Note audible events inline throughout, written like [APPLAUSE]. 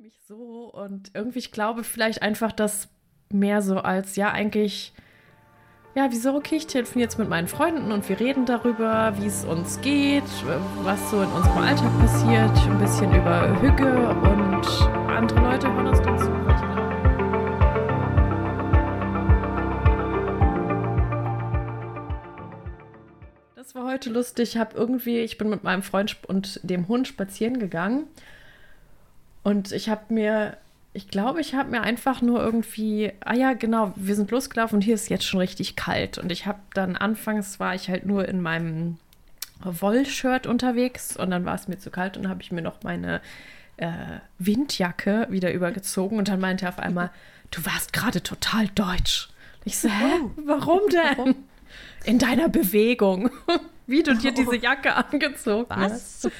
mich so und irgendwie, ich glaube vielleicht einfach, dass mehr so als, ja, eigentlich, ja, wieso, okay, ich telefoniere jetzt mit meinen Freunden und wir reden darüber, wie es uns geht, was so in unserem Alltag passiert, ein bisschen über Hüge und andere Leute hören uns dann zu. Das war heute lustig. Ich habe irgendwie, ich bin mit meinem Freund und dem Hund spazieren gegangen und ich habe mir, ich glaube, ich habe mir einfach nur irgendwie, ah ja, genau, wir sind losgelaufen und hier ist jetzt schon richtig kalt. Und ich habe dann anfangs war ich halt nur in meinem Wollshirt unterwegs und dann war es mir zu kalt und habe ich mir noch meine äh, Windjacke wieder übergezogen und dann meinte er auf einmal, du warst gerade total deutsch. Ich so, hä, [LAUGHS] warum denn? In deiner Bewegung. Wie du dir diese [LAUGHS] Jacke angezogen Was? hast.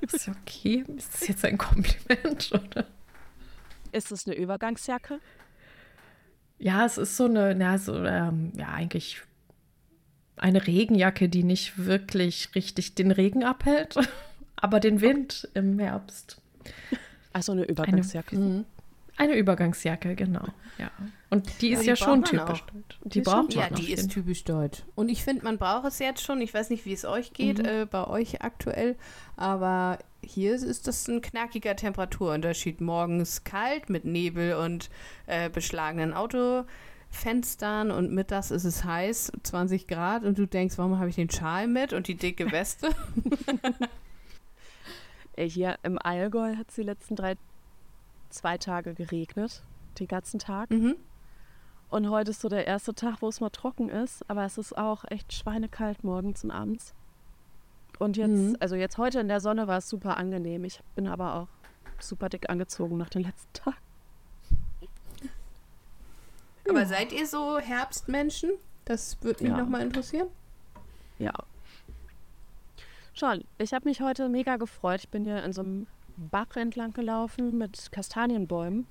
Ist okay? Ist das jetzt ein Kompliment, oder? Ist es eine Übergangsjacke? Ja, es ist so eine, na, so, ähm, ja, eigentlich eine Regenjacke, die nicht wirklich richtig den Regen abhält, [LAUGHS] aber den Wind im Herbst. Also eine Übergangsjacke. Eine, mhm. Eine Übergangsjacke, genau. Ja. Und die ist die ja schon typisch deutsch. Die, die braucht man Ja, die ist typisch deutsch. Und ich finde, man braucht es jetzt schon. Ich weiß nicht, wie es euch geht, mhm. äh, bei euch aktuell. Aber hier ist das ein knackiger Temperaturunterschied. Morgens kalt mit Nebel und äh, beschlagenen Autofenstern und mittags ist es heiß, 20 Grad und du denkst, warum habe ich den Schal mit und die dicke [LAUGHS] Weste? [LAUGHS] Hier im Allgäu hat es die letzten drei zwei Tage geregnet, den ganzen Tag. Mhm. Und heute ist so der erste Tag, wo es mal trocken ist, aber es ist auch echt schweinekalt morgens und abends. Und jetzt, mhm. also jetzt heute in der Sonne war es super angenehm. Ich bin aber auch super dick angezogen nach den letzten Tagen. Aber ja. seid ihr so Herbstmenschen? Das würde mich ja. nochmal interessieren. Ja. Schon. Ich habe mich heute mega gefreut. Ich bin hier in so einem Bach entlang gelaufen mit Kastanienbäumen.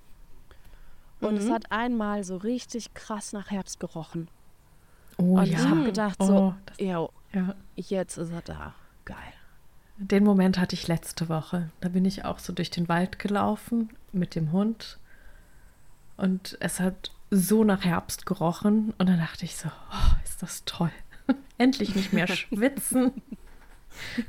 Und mhm. es hat einmal so richtig krass nach Herbst gerochen. Oh, und ja. ich habe gedacht, so, oh, das, ja, jetzt ist er da. Geil. Den Moment hatte ich letzte Woche. Da bin ich auch so durch den Wald gelaufen mit dem Hund. Und es hat so nach Herbst gerochen. Und dann dachte ich so, oh, ist das toll. [LAUGHS] Endlich nicht mehr [LAUGHS] schwitzen.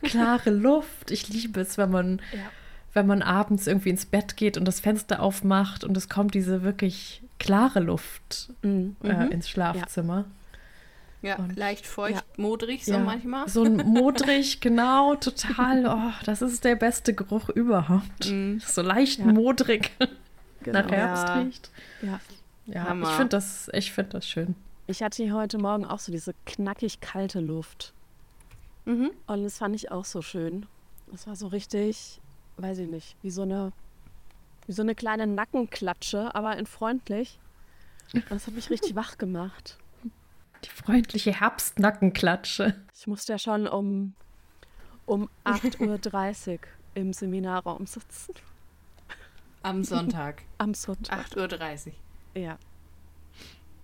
Klare Luft. Ich liebe es, wenn man ja wenn man abends irgendwie ins Bett geht und das Fenster aufmacht und es kommt diese wirklich klare Luft mhm. äh, ins Schlafzimmer. Ja, und, leicht feucht, ja. modrig so ja, manchmal. So ein [LAUGHS] modrig, genau, total. Oh, das ist der beste Geruch überhaupt. Mm. So leicht ja. modrig [LAUGHS] genau. nach Herbst riecht. Ja, ja ich finde das, find das schön. Ich hatte hier heute Morgen auch so diese knackig kalte Luft. Mhm. Und das fand ich auch so schön. Es war so richtig weiß ich nicht, wie so eine, wie so eine kleine Nackenklatsche, aber in freundlich. Und das hat mich richtig wach gemacht. Die freundliche Herbstnackenklatsche. Ich musste ja schon um, um 8.30 Uhr im Seminarraum sitzen. Am Sonntag. Am Sonntag. 8.30 Uhr. Ja.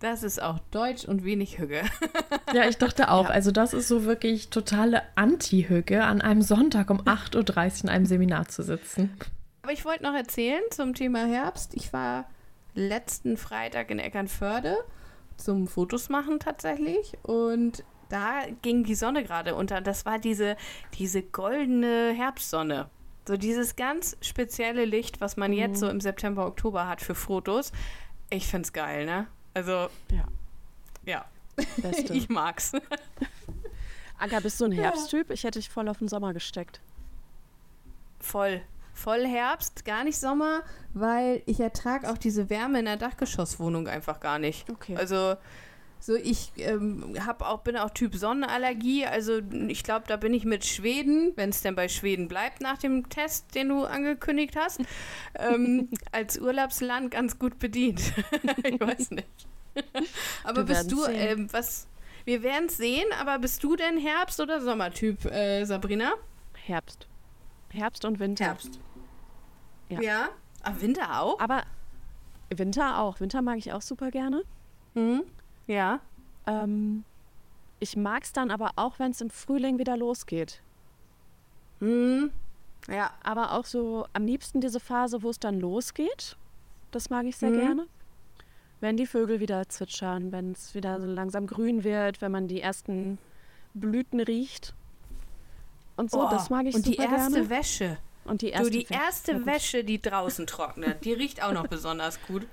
Das ist auch deutsch und wenig Hüge. [LAUGHS] ja, ich dachte auch. Ja. Also das ist so wirklich totale Anti-Hüge, an einem Sonntag um 8.30 Uhr in einem Seminar zu sitzen. Aber ich wollte noch erzählen zum Thema Herbst. Ich war letzten Freitag in Eckernförde zum Fotos machen tatsächlich. Und da ging die Sonne gerade unter. Das war diese, diese goldene Herbstsonne. So dieses ganz spezielle Licht, was man mhm. jetzt so im September, Oktober hat für Fotos. Ich finde es geil, ne? Also, ja. Ja. Beste. [LAUGHS] ich mag's. [LAUGHS] Aga, bist du ein Herbsttyp? Ich hätte dich voll auf den Sommer gesteckt. Voll. Voll Herbst, gar nicht Sommer, weil ich ertrage auch diese Wärme in der Dachgeschosswohnung einfach gar nicht. Okay. Also, so ich ähm, hab auch, bin auch Typ Sonnenallergie. Also ich glaube, da bin ich mit Schweden, wenn es denn bei Schweden bleibt nach dem Test, den du angekündigt hast, ähm, [LAUGHS] als Urlaubsland ganz gut bedient. ich weiß nicht. [LAUGHS] aber bist du, ähm, was, wir werden es sehen, aber bist du denn Herbst- oder Sommertyp, äh, Sabrina? Herbst. Herbst und Winter. Herbst. Ja. ja. Aber Winter auch? Aber Winter auch. Winter mag ich auch super gerne. Mhm. Ja. Ähm, ich mag es dann aber auch, wenn es im Frühling wieder losgeht. Mhm. Ja. Aber auch so am liebsten diese Phase, wo es dann losgeht. Das mag ich sehr mhm. gerne. Wenn die Vögel wieder zwitschern, wenn es wieder so langsam grün wird, wenn man die ersten Blüten riecht. Und so, oh, das mag ich und super gerne. Und die erste. Wäsche. Und die erste, du, die erste Wäsche, die draußen trocknet, die riecht auch noch besonders gut.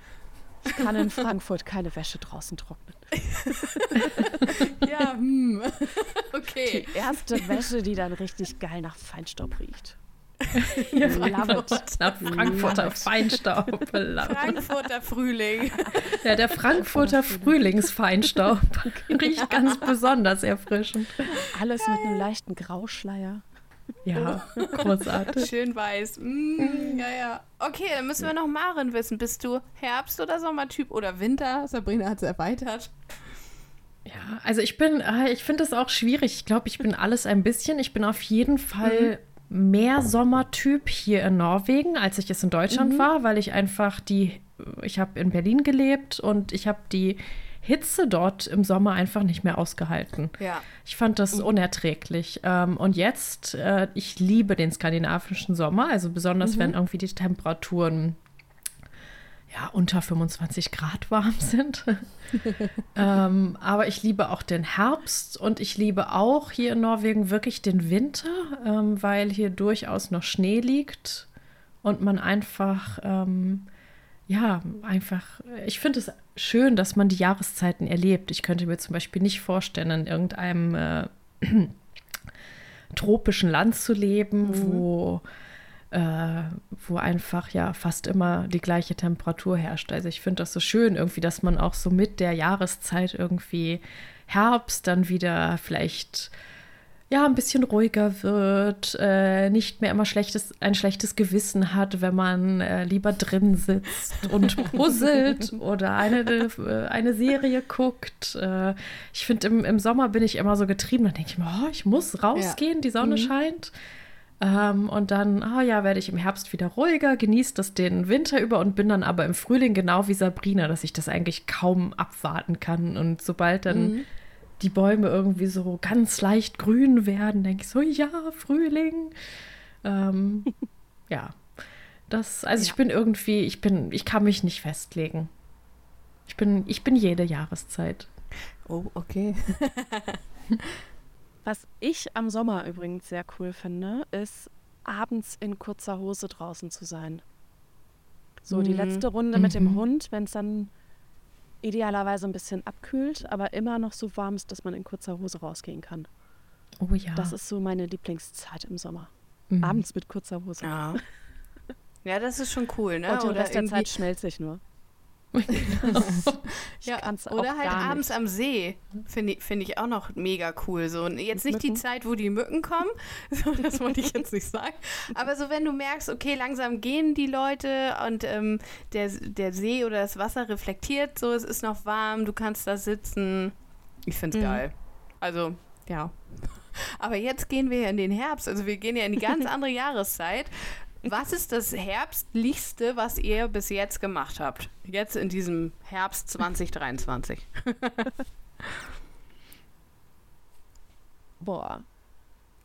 Ich kann in Frankfurt keine Wäsche draußen trocknen. [LAUGHS] ja, hm. [LAUGHS] okay. Die erste Wäsche, die dann richtig geil nach Feinstaub riecht. Ja, Frankfurt, nach Frankfurter Feinstaub. [LAUGHS] Frankfurter Frühling. Ja, der Frankfurter Frühlingsfeinstaub [LAUGHS] riecht ganz besonders erfrischend. Alles mit einem leichten Grauschleier. Ja, großartig. Schön weiß. Mm, ja, ja. Okay, dann müssen wir noch Maren wissen. Bist du Herbst- oder Sommertyp oder Winter? Sabrina hat es erweitert. Ja, also ich bin, äh, ich finde es auch schwierig. Ich glaube, ich bin alles ein bisschen. Ich bin auf jeden Fall mhm. Mehr Sommertyp hier in Norwegen, als ich es in Deutschland mhm. war, weil ich einfach die, ich habe in Berlin gelebt und ich habe die Hitze dort im Sommer einfach nicht mehr ausgehalten. Ja. Ich fand das unerträglich. Ähm, und jetzt, äh, ich liebe den skandinavischen Sommer, also besonders mhm. wenn irgendwie die Temperaturen ja, unter 25 Grad warm sind. [LAUGHS] ähm, aber ich liebe auch den Herbst und ich liebe auch hier in Norwegen wirklich den Winter, ähm, weil hier durchaus noch Schnee liegt und man einfach, ähm, ja, einfach, ich finde es schön, dass man die Jahreszeiten erlebt. Ich könnte mir zum Beispiel nicht vorstellen, in irgendeinem äh, [CLEARS THROAT] tropischen Land zu leben, mhm. wo, äh, wo einfach ja fast immer die gleiche Temperatur herrscht. Also ich finde das so schön irgendwie, dass man auch so mit der Jahreszeit irgendwie Herbst dann wieder vielleicht ja, ein bisschen ruhiger wird, äh, nicht mehr immer schlechtes, ein schlechtes Gewissen hat, wenn man äh, lieber drin sitzt und [LAUGHS] puzzelt oder eine, eine Serie guckt. Äh, ich finde, im, im Sommer bin ich immer so getrieben, dann denke ich mir, oh, ich muss rausgehen, ja. die Sonne mhm. scheint. Ähm, und dann, ah oh ja, werde ich im Herbst wieder ruhiger, genieße das den Winter über und bin dann aber im Frühling genau wie Sabrina, dass ich das eigentlich kaum abwarten kann. Und sobald dann mhm die Bäume irgendwie so ganz leicht grün werden, denke ich so, ja, Frühling. Ähm, [LAUGHS] ja, das, also ja. ich bin irgendwie, ich bin, ich kann mich nicht festlegen. Ich bin, ich bin jede Jahreszeit. Oh, okay. [LAUGHS] Was ich am Sommer übrigens sehr cool finde, ist abends in kurzer Hose draußen zu sein. So, die mhm. letzte Runde mhm. mit dem mhm. Hund, wenn es dann idealerweise ein bisschen abkühlt, aber immer noch so warm ist, dass man in kurzer Hose rausgehen kann. Oh ja. Das ist so meine Lieblingszeit im Sommer. Mhm. Abends mit kurzer Hose. Ja. [LAUGHS] ja, das ist schon cool, ne? Und den Rest der Zeit schnellt sich nur. [LAUGHS] ja, oder halt abends nicht. am See. Finde ich, find ich auch noch mega cool. So, jetzt nicht die Zeit, wo die Mücken kommen, [LAUGHS] so, das wollte ich jetzt nicht sagen. Aber so, wenn du merkst, okay, langsam gehen die Leute und ähm, der, der See oder das Wasser reflektiert, so, es ist noch warm, du kannst da sitzen. Ich finde es mhm. geil. Also, ja. [LAUGHS] Aber jetzt gehen wir ja in den Herbst. Also wir gehen ja in die ganz andere Jahreszeit. Was ist das Herbstlichste, was ihr bis jetzt gemacht habt? Jetzt in diesem Herbst 2023. [LAUGHS] Boah.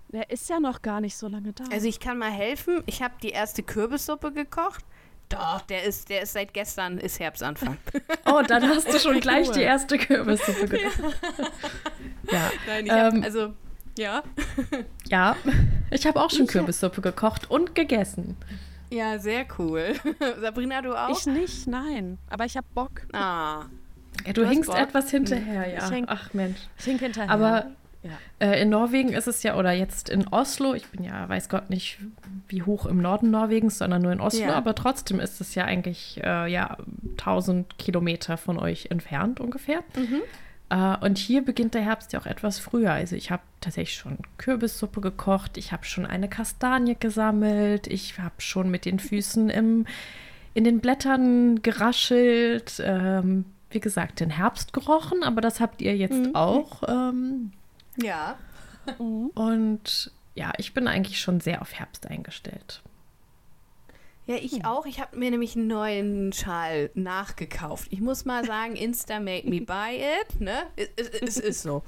Der ist ja noch gar nicht so lange da. Also ich kann mal helfen. Ich habe die erste Kürbissuppe gekocht. Doch, der ist, der ist seit gestern, ist Herbstanfang. [LAUGHS] Oh, dann hast du schon gleich cool. die erste Kürbissuppe [LAUGHS] gekocht. Ja. ja. Nein, ich ähm, hab, also ja. ja, ich habe auch schon ich Kürbissuppe gekocht und gegessen. Ja, sehr cool. [LAUGHS] Sabrina, du auch? Ich nicht, nein. Aber ich habe Bock. Ah. Ja, du, du hinkst etwas hinterher, ja. Hink, Ach Mensch. Ich hink hinterher. Aber ja. äh, in Norwegen ist es ja, oder jetzt in Oslo, ich bin ja, weiß Gott nicht, wie hoch im Norden Norwegens, sondern nur in Oslo, ja. aber trotzdem ist es ja eigentlich äh, ja, 1000 Kilometer von euch entfernt ungefähr. Mhm. Uh, und hier beginnt der Herbst ja auch etwas früher. Also ich habe tatsächlich schon Kürbissuppe gekocht, ich habe schon eine Kastanie gesammelt, ich habe schon mit den Füßen im, in den Blättern geraschelt. Ähm, wie gesagt, den Herbst gerochen, aber das habt ihr jetzt mhm. auch. Ähm, ja. Und ja, ich bin eigentlich schon sehr auf Herbst eingestellt. Ja, ich hm. auch. Ich habe mir nämlich einen neuen Schal nachgekauft. Ich muss mal [LAUGHS] sagen, Insta make me buy it. Ne? Es, ist so.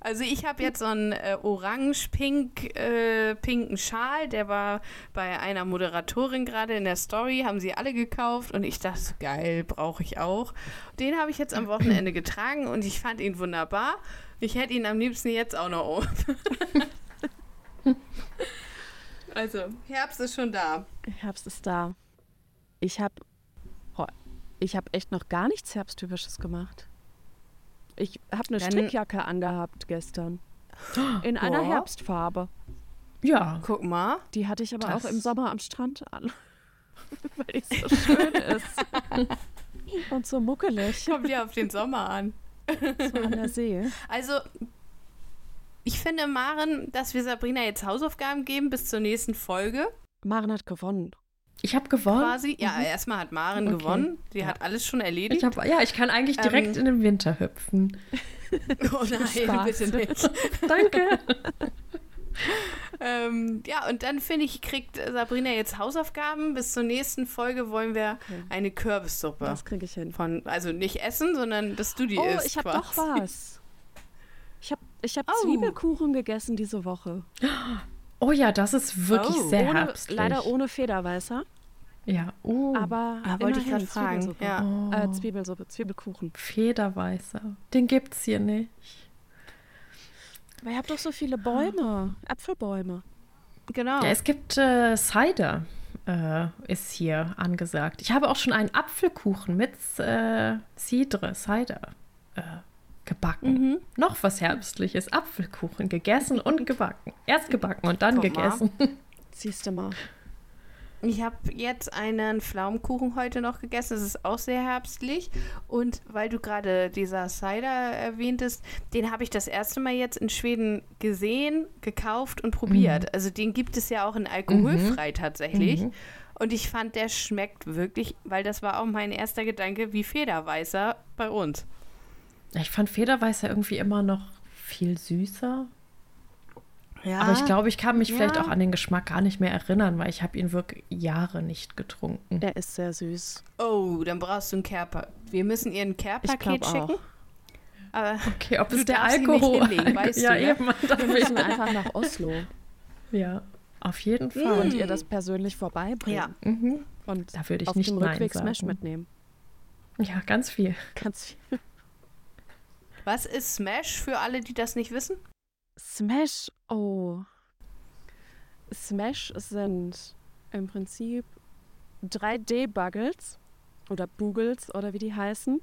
Also ich habe jetzt so einen äh, orange-pink äh, pinken Schal, der war bei einer Moderatorin gerade in der Story, haben sie alle gekauft und ich dachte, geil, brauche ich auch. Den habe ich jetzt am Wochenende [CLEARS THROAT] getragen und ich fand ihn wunderbar. Ich hätte ihn am liebsten jetzt auch noch um. [LAUGHS] [LAUGHS] also, Herbst ist schon da. Herbst ist da. Ich habe ich habe echt noch gar nichts Herbsttypisches gemacht. Ich habe eine Dann Strickjacke angehabt gestern. In einer Boah. Herbstfarbe. Ja. Guck mal. Die hatte ich aber das. auch im Sommer am Strand an. [LAUGHS] Weil die so schön ist. [LAUGHS] Und so muckelig. Kommt ja auf den Sommer an. So an der See. Also, ich finde, Maren, dass wir Sabrina jetzt Hausaufgaben geben bis zur nächsten Folge. Maren hat gewonnen. Ich habe gewonnen. Quasi. Ja, mhm. erstmal hat Maren okay. gewonnen. Die ja. hat alles schon erledigt. Ich hab, ja, ich kann eigentlich direkt ähm, in den Winter hüpfen. [LAUGHS] oh nein, [LAUGHS] Spaß. bitte nicht. [LAUGHS] Danke. ähm, ja, und dann finde ich, kriegt Sabrina jetzt Hausaufgaben. Bis zur nächsten Folge wollen wir okay. eine Kürbissuppe. Das kriege ich hin. Von, also nicht essen, sondern dass du die oh, isst. ich habe doch was. Ich habe oh. Zwiebelkuchen gegessen diese Woche. Oh ja, das ist wirklich oh. sehr ohne, herbstlich. Leider ohne Federweißer. Ja, oh. Aber ah, wollte ich gerade fragen. Zwiebelsuppe. Ja. Oh. Äh, Zwiebelsuppe, Zwiebelkuchen. Federweißer. Den gibt's hier nicht. Aber ihr habt doch so viele Bäume, Apfelbäume. Genau. Ja, es gibt äh, Cider, äh, ist hier angesagt. Ich habe auch schon einen Apfelkuchen mit äh, Cidre, Cider äh, gebacken. Mhm. Noch was Herbstliches. Apfelkuchen gegessen und gebacken. Erst gebacken und dann Guck gegessen. [LAUGHS] Siehst du mal. Ich habe jetzt einen Pflaumenkuchen heute noch gegessen. Das ist auch sehr herbstlich. Und weil du gerade dieser Cider erwähntest, den habe ich das erste Mal jetzt in Schweden gesehen, gekauft und probiert. Mhm. Also den gibt es ja auch in alkoholfrei mhm. tatsächlich. Mhm. Und ich fand, der schmeckt wirklich, weil das war auch mein erster Gedanke, wie Federweißer bei uns. Ich fand Federweißer irgendwie immer noch viel süßer. Ja. Aber ich glaube, ich kann mich ja. vielleicht auch an den Geschmack gar nicht mehr erinnern, weil ich habe ihn wirklich Jahre nicht getrunken. Der ist sehr süß. Oh, dann brauchst du ein Care Wir müssen ihr ein Care-Paket schicken. Aber okay, ob es der Alkohol hinlegen, [LAUGHS] weißt ja, du, ne? eben, Wir müssen einfach nach Oslo. Ja, auf jeden Fall. Und ihr das persönlich vorbeibringen. Ja. Mhm. Und da würde ich auf nicht dem Rückweg. Smash mitnehmen. Ja, ganz viel. Ganz viel. Was ist Smash für alle, die das nicht wissen? Smash, oh. Smash sind im Prinzip 3D-Buggles oder Bugles oder wie die heißen.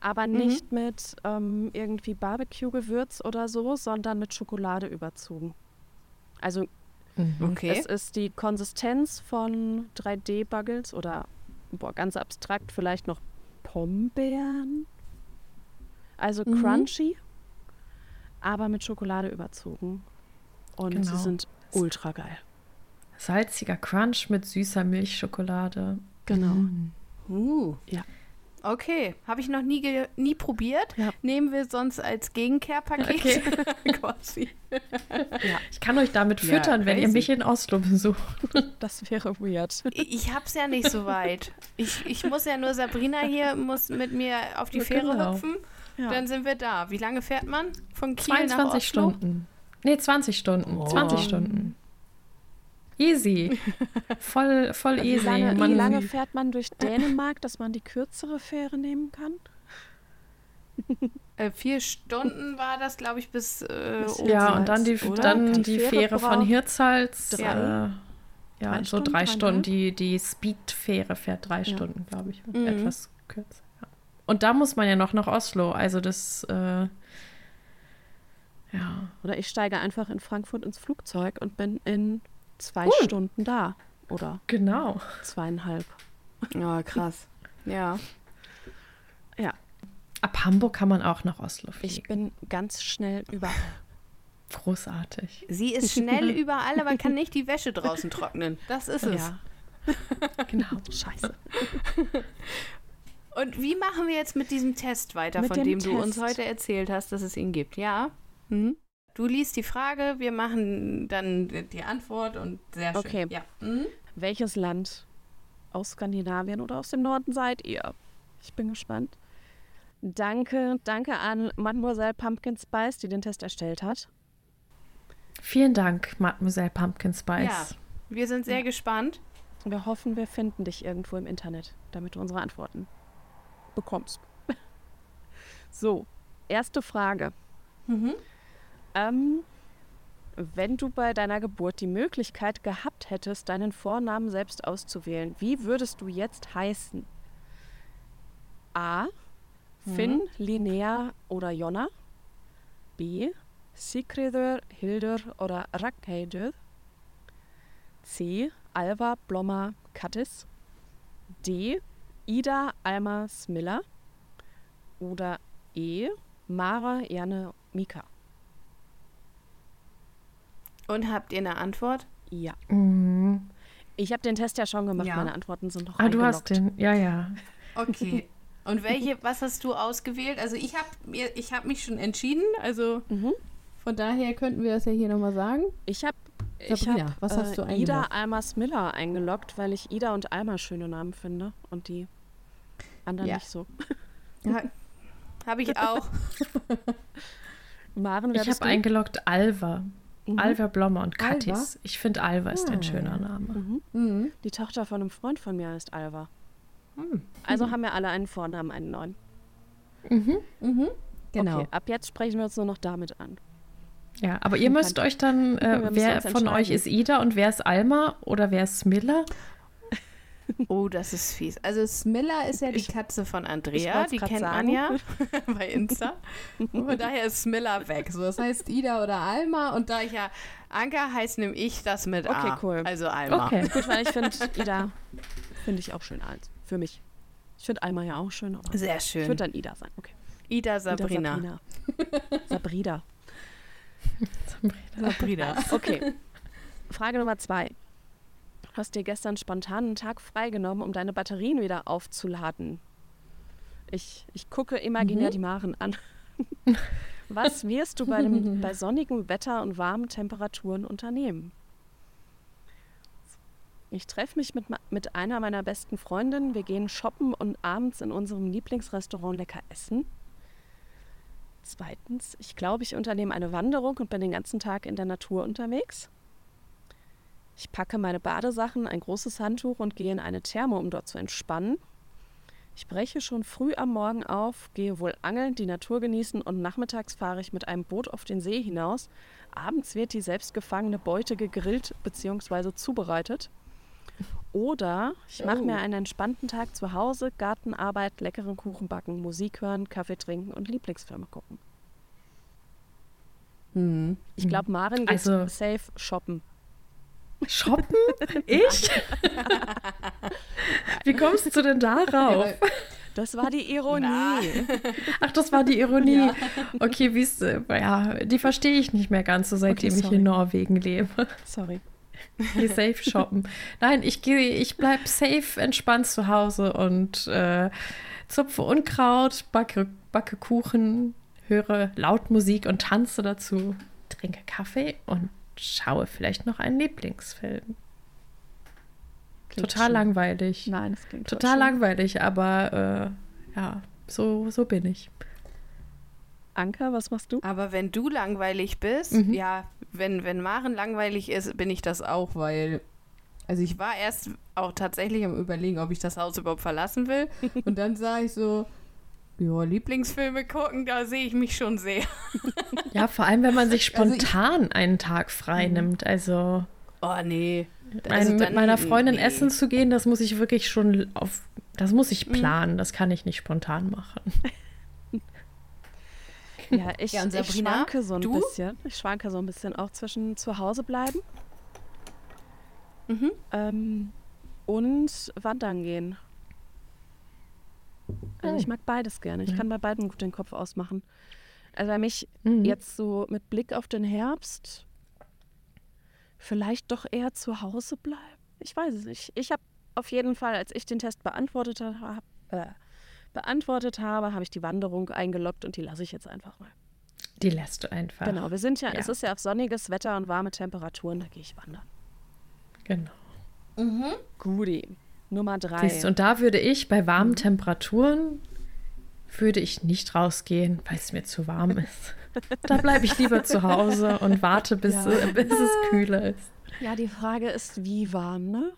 Aber mhm. nicht mit ähm, irgendwie Barbecue-Gewürz oder so, sondern mit Schokolade überzogen. Also okay. es ist die Konsistenz von 3D-Buggles oder boah, ganz abstrakt vielleicht noch Pombeeren. Also mhm. crunchy aber mit Schokolade überzogen. Und genau. sie sind ultra geil. Salziger Crunch mit süßer Milchschokolade. Genau. Mm. Uh. Ja. Okay, habe ich noch nie, nie probiert. Ja. Nehmen wir sonst als Gegenkehrpaket okay. [LAUGHS] quasi. ja. Ich kann euch damit füttern, ja, wenn ihr mich in Oslo besucht. Das wäre weird. Ich, ich habe es ja nicht so weit. Ich, ich muss ja nur Sabrina hier muss mit mir auf die [LAUGHS] Fähre genau. hüpfen. Ja. Dann sind wir da. Wie lange fährt man von Kiel 22 nach Oslo? Stunden. Nee, 20 Stunden. Oh. 20 Stunden. Easy. [LAUGHS] Voll, voll easy. Wie lange, man, wie lange fährt man durch [CLEARS THROAT] Dänemark, dass man die kürzere Fähre nehmen kann? Äh, vier Stunden war das, glaube ich, bis. Äh, ja, und dann die, dann die, die Fähre, Fähre von Hirtshals. Drei, äh, ja, drei so Stunden, drei Stunden. Die, die Speed-Fähre fährt drei ja. Stunden, glaube ich. Mhm. Etwas kürzer. Und da muss man ja noch nach Oslo. Also das, äh, ja. Oder ich steige einfach in Frankfurt ins Flugzeug und bin in zwei uh. Stunden da. Oder? Genau. Zweieinhalb. Ja, [LAUGHS] oh, krass. ja. Ja. Ab Hamburg kann man auch nach Oslo fliegen. Ich bin ganz schnell überall. Großartig. Sie ist [LAUGHS] schnell überall, aber kann nicht die Wäsche draußen trocknen. Das ist es. Ja. genau. [LAUGHS] Scheiße. Und wie machen wir jetzt mit diesem Test weiter, mit von dem, dem du uns heute erzählt hast, dass es ihn gibt? Ja. Mhm. Du liest die Frage, wir machen dann die Antwort und sehr schön. Okay. Ja. Mhm. Welches Land aus Skandinavien oder aus dem Norden seid ihr? Ich bin gespannt. Danke, danke an Mademoiselle Pumpkin Spice, die den Test erstellt hat. Vielen Dank, Mademoiselle Pumpkin Spice. Ja, wir sind sehr gespannt. Wir hoffen, wir finden dich irgendwo im Internet, damit du unsere Antworten bekommst. [LAUGHS] so, erste Frage. Mhm. Ähm, wenn du bei deiner Geburt die Möglichkeit gehabt hättest, deinen Vornamen selbst auszuwählen, wie würdest du jetzt heißen? A. Finn, mhm. Linnea oder Jonna. B. Sigridur, Hildur oder Ragnhildur. C. Alva, Blomma, Kattis. D. Ida, Alma, Smilla. Oder E. Mara, Janne, Mika. Und habt ihr eine Antwort? Ja. Mhm. Ich habe den Test ja schon gemacht. Ja. Meine Antworten sind noch Ah, du hast den. Ja, ja. Okay. Und welche, was hast du ausgewählt? Also ich habe mir, ich habe mich schon entschieden. Also mhm. von daher könnten wir das ja hier nochmal sagen. Ich habe ich hab, was hast du äh, Ida Alma Smiller eingeloggt, weil ich Ida und Alma schöne Namen finde und die anderen ja. nicht so. Ja, habe ich auch. [LAUGHS] Maren, ich habe eingeloggt Alva. Mhm. Alva Blommer und Katis. Ich finde Alva ist ein ah. schöner Name. Mhm. Mhm. Die Tochter von einem Freund von mir heißt Alva. Hm. Also haben wir alle einen Vornamen, einen neuen. Mhm. Mhm. Genau. Okay, ab jetzt sprechen wir uns nur noch damit an. Ja, aber ihr müsst euch dann, äh, wer von euch ist Ida und wer ist Alma oder wer ist Smilla? [LAUGHS] Oh, das ist fies. Also Smilla ist ja die Katze von Andrea, die kennt sagen. man ja [LAUGHS] bei Insta. Und von daher ist Smilla weg. So, das heißt Ida oder Alma und da ich ja Anker heißt, nehme ich das mit A. Okay, cool. Also Alma. Okay, gut, weil ich finde Ida finde ich auch schön als für mich. Ich finde Alma ja auch schön. Sehr schön. Ich würde dann Ida sein. Okay. Ida Sabrina. Ida Sabrina. Sabrina. [LAUGHS] Sabrina. Okay. Frage Nummer zwei. Du hast dir gestern spontan einen Tag freigenommen, um deine Batterien wieder aufzuladen. Ich, ich gucke imaginär mhm. die Maren an. [LAUGHS] Was wirst du bei, dem, [LAUGHS] bei sonnigem Wetter und warmen Temperaturen unternehmen? Ich treffe mich mit, mit einer meiner besten Freundinnen. Wir gehen shoppen und abends in unserem Lieblingsrestaurant lecker essen. Zweitens, ich glaube, ich unternehme eine Wanderung und bin den ganzen Tag in der Natur unterwegs. Ich packe meine Badesachen, ein großes Handtuch und gehe in eine Therme, um dort zu entspannen. Ich breche schon früh am Morgen auf, gehe wohl angeln, die Natur genießen und nachmittags fahre ich mit einem Boot auf den See hinaus. Abends wird die selbstgefangene Beute gegrillt bzw. zubereitet. Oder ich mache oh. mir einen entspannten Tag zu Hause, Gartenarbeit, leckeren Kuchen backen, Musik hören, Kaffee trinken und Lieblingsfilme gucken. Hm. Ich glaube, Maren geht also, safe shoppen. Shoppen? [LAUGHS] Ich? Wie kommst du denn darauf? Das war die Ironie. Na. Ach, das war die Ironie. Ja. Okay, wie ist, ja, die verstehe ich nicht mehr ganz so, seitdem okay, ich in Norwegen lebe. Sorry. Geh safe shoppen. Nein, ich gehe, ich bleib safe entspannt zu Hause und äh, zupfe Unkraut, backe, backe Kuchen, höre laut Musik und tanze dazu, trinke Kaffee und schaue vielleicht noch einen Lieblingsfilm. Klingt Total schön. langweilig. Nein, das klingt Total langweilig, aber äh, ja, so, so bin ich. Anka, was machst du? Aber wenn du langweilig bist, mhm. ja, wenn, wenn Maren langweilig ist, bin ich das auch, weil. Also ich war erst auch tatsächlich am überlegen, ob ich das Haus überhaupt verlassen will. [LAUGHS] Und dann sah ich so, ja, Lieblingsfilme gucken, da sehe ich mich schon sehr. [LAUGHS] Ja, vor allem, wenn man sich spontan [LAUGHS] also ich, einen Tag frei mhm. nimmt. Also. Oh, nee. Also mit meiner Freundin nee. essen zu gehen, das muss ich wirklich schon auf. Das muss ich mhm. planen. Das kann ich nicht spontan machen. [LAUGHS] Ja, ich, ja, ich schwanke so ein du? bisschen. Ich schwanke so ein bisschen auch zwischen zu Hause bleiben mhm. ähm, und wandern gehen. Also ich oh. mag beides gerne. Ich ja. kann bei beiden gut den Kopf ausmachen. Also bei mich mhm. jetzt so mit Blick auf den Herbst vielleicht doch eher zu Hause bleiben. Ich weiß es nicht. Ich habe auf jeden Fall, als ich den Test beantwortet habe, äh, beantwortet habe, habe ich die Wanderung eingeloggt und die lasse ich jetzt einfach mal. Die lässt du einfach. Genau, wir sind ja, ja. es ist ja auf sonniges Wetter und warme Temperaturen, da gehe ich wandern. Genau. Mhm. Guti. Nummer drei. Siehst, und da würde ich bei warmen mhm. Temperaturen würde ich nicht rausgehen, weil es mir zu warm ist. Da bleibe ich lieber zu Hause und warte, bis, ja. äh, [LAUGHS] bis es kühler ist. Ja, die Frage ist, wie warm, ne?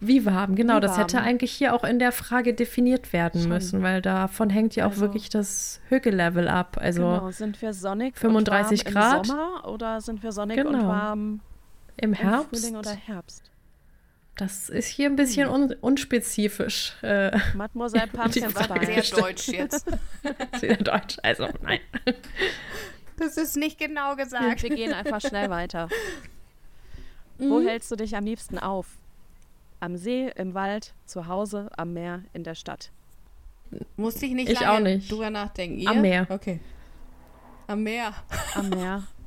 Wie warm, genau. Wie das hätte eigentlich hier auch in der Frage definiert werden Schon. müssen, weil davon hängt ja auch also, wirklich das Hügellevel ab. Also genau, sind wir sonnig 35 und warm Grad. im Sommer oder sind wir sonnig genau. und warm im Herbst? Im Frühling oder Herbst? Das ist hier ein bisschen hm. un unspezifisch. Äh, Mademoiselle [LAUGHS] Pumpkin war sehr deutsch jetzt. [LAUGHS] sehr deutsch, also nein. Das ist nicht genau gesagt. Wir gehen einfach schnell weiter. Mhm. Wo hältst du dich am liebsten auf? Am See, im Wald, zu Hause, am Meer, in der Stadt? Musste ich nicht ich lange auch nicht. drüber nachdenken. Ihr? Am Meer. Okay. Am Meer. Am Meer. [LAUGHS]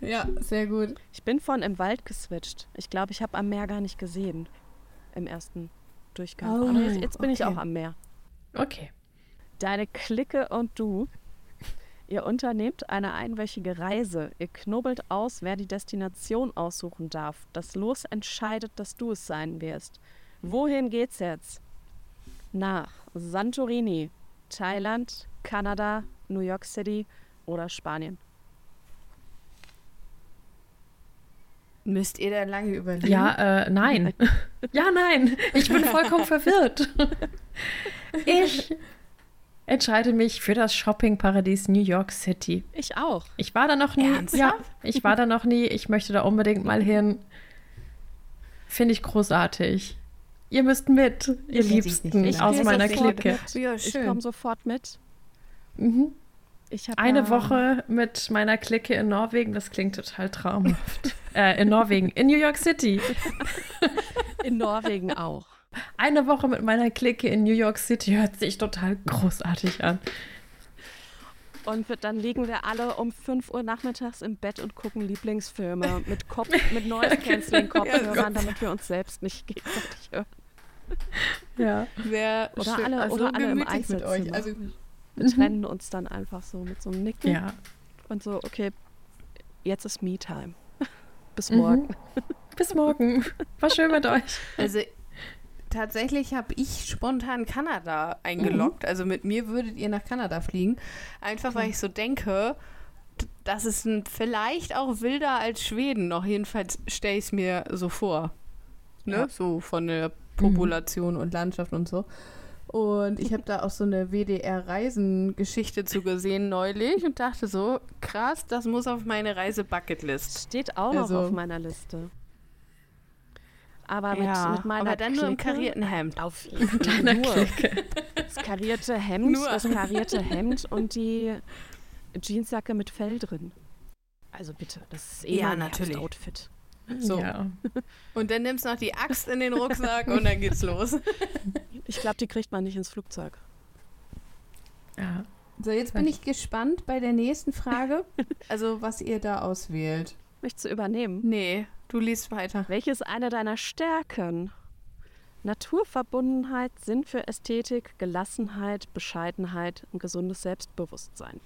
Ja, sehr gut. Ich bin von im Wald geswitcht. Ich glaube, ich habe am Meer gar nicht gesehen im ersten Durchgang. Oh, Aber jetzt, jetzt bin okay. ich auch am Meer. Okay. Deine Clique und du, ihr unternehmt eine einwöchige Reise. Ihr knubbelt aus, wer die Destination aussuchen darf. Das Los entscheidet, dass du es sein wirst. Wohin geht's jetzt? Nach Santorini, Thailand, Kanada, New York City oder Spanien? Müsst ihr da lange überlegen? Ja, äh, nein. [LAUGHS] ja, nein. Ich bin vollkommen [LAUGHS] verwirrt. Ich entscheide mich für das Shoppingparadies New York City. Ich auch. Ich war da noch nie. Ernsthaft? Ja, ich war da noch nie. Ich möchte da unbedingt mal hin. Finde ich großartig. Ihr müsst mit, ihr ich Liebsten ich aus meiner Clique. Ja, ich komme sofort mit. Mhm. Eine Woche mit meiner Clique in Norwegen, das klingt total traumhaft. [LAUGHS] äh, in Norwegen, in New York City. in Norwegen auch. Eine Woche mit meiner Clique in New York City hört sich total großartig an. Und dann liegen wir alle um 5 Uhr nachmittags im Bett und gucken Lieblingsfilme mit, Kopf, [LAUGHS] mit Noise Canceling Kopfhörern, ja, damit wir uns selbst nicht gegenseitig hören. Ja. Sehr oder schön. alle, also oder alle im Einzelzimmer. Mit euch. Also trennen uns dann einfach so mit so einem Nicken. Ja. Und so, okay, jetzt ist Me-Time. [LAUGHS] Bis morgen. Mhm. Bis morgen. War schön mit euch. Also tatsächlich habe ich spontan Kanada eingeloggt. Mhm. Also mit mir würdet ihr nach Kanada fliegen. Einfach weil ich so denke, das ist ein, vielleicht auch wilder als Schweden. Noch jedenfalls stelle ich es mir so vor. Ne? Ja. So von der Population mhm. und Landschaft und so. Und ich habe da auch so eine WDR-Reisengeschichte zu gesehen neulich und dachte so, krass, das muss auf meine Reise-Bucketlist. Steht auch also, noch auf meiner Liste. Aber mit, ja, mit meiner aber dann Clique, nur im karierten Hemd. Auf deiner [LAUGHS] nur. Clique. Das karierte Hemd, nur. das karierte Hemd und die Jeansjacke mit Fell drin. Also bitte, das ist eh ja, mein natürlich. Outfit. So. Ja. Und dann nimmst du noch die Axt in den Rucksack und dann geht's los. [LAUGHS] Ich glaube, die kriegt man nicht ins Flugzeug. Ja. So, jetzt bin ich gespannt bei der nächsten Frage. [LAUGHS] Also, was ihr da auswählt. Mich zu übernehmen? Nee, du liest weiter. Welches eine deiner Stärken? Naturverbundenheit, Sinn für Ästhetik, Gelassenheit, Bescheidenheit und gesundes Selbstbewusstsein.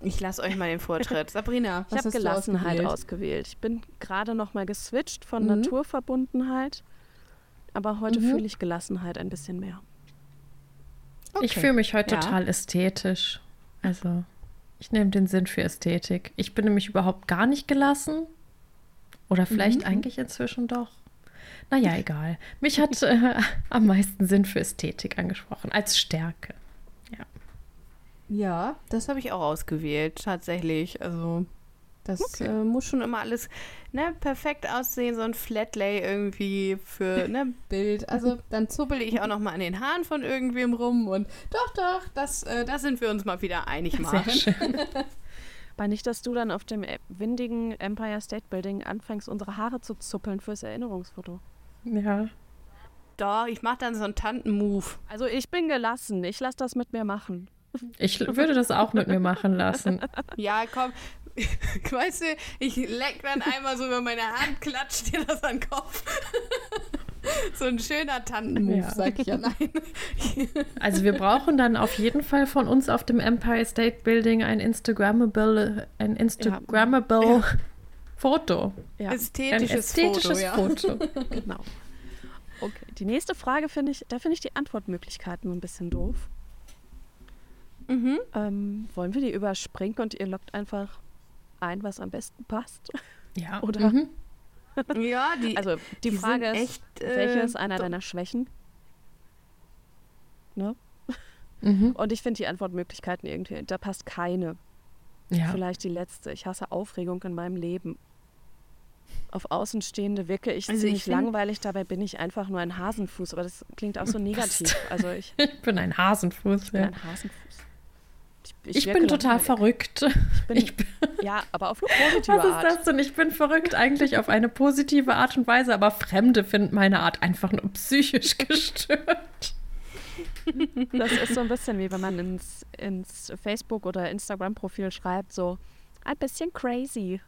Ich lasse euch mal den Vortritt. [LAUGHS] Sabrina, was ich habe Gelassenheit ausgewählt? ausgewählt? Ich bin gerade noch mal geswitcht von mhm. Naturverbundenheit, aber heute mhm. fühle ich Gelassenheit ein bisschen mehr. Okay. Ich fühle mich heute ja. total ästhetisch. Also, ich nehme den Sinn für Ästhetik. Ich bin nämlich überhaupt gar nicht gelassen. Oder vielleicht mhm. eigentlich inzwischen doch. Naja, egal. Mich hat [LAUGHS] äh, am meisten Sinn für Ästhetik angesprochen, als Stärke. Ja. Ja, das habe ich auch ausgewählt, tatsächlich. Also, das okay. äh, muss schon immer alles ne, perfekt aussehen, so ein Flatlay irgendwie für ne [LAUGHS] Bild. Also, [LAUGHS] dann zuppel ich auch noch mal an den Haaren von irgendwem rum und doch, doch, das, äh, da sind wir uns mal wieder einig, Sehr schön. [LAUGHS] Aber nicht, dass du dann auf dem windigen Empire State Building anfängst, unsere Haare zu zuppeln fürs Erinnerungsfoto. Ja. Doch, ich mache dann so einen Tanten-Move. Also ich bin gelassen. Ich lasse das mit mir machen. Ich würde das auch mit mir machen lassen. Ja, komm. [LAUGHS] Weißt du, ich leck dann einmal so über meine Hand, klatscht dir das an den Kopf. [LAUGHS] so ein schöner Tantenmove, ja. sag ich ja nein. [LAUGHS] also wir brauchen dann auf jeden Fall von uns auf dem Empire State Building ein Instagrammable, ein Instagrammable ja. Foto. Ja. Ästhetisches, ein ästhetisches Foto. Foto. genau. Okay, die nächste Frage finde ich, da finde ich die Antwortmöglichkeiten ein bisschen doof. Mhm. Ähm, wollen wir die überspringen und ihr lockt einfach ein, was am besten passt? Ja. [LAUGHS] Oder? Mhm. ja, die, also die, die Frage ist, echt, äh, welche ist einer deiner Schwächen? Ne? Mhm. Und ich finde die Antwortmöglichkeiten irgendwie, da passt keine. Ja. Vielleicht die letzte. Ich hasse Aufregung in meinem Leben. Auf Außenstehende wirke ich also ziemlich ich langweilig, dabei bin ich einfach nur ein Hasenfuß, aber das klingt auch so [LAUGHS] negativ. Also ich, [LAUGHS] ich bin ein Hasenfuß. Ich bin ein Hasenfuß. Ich, ich, ich bin total verrückt. Ich bin, [LAUGHS] ich bin, [LAUGHS] ja, aber auf eine positive Art. Was ist das denn? Ich bin verrückt eigentlich auf eine positive Art und Weise, aber Fremde finden meine Art einfach nur psychisch [LAUGHS] gestört. Das ist so ein bisschen wie wenn man ins, ins Facebook- oder Instagram-Profil schreibt, so ein bisschen crazy.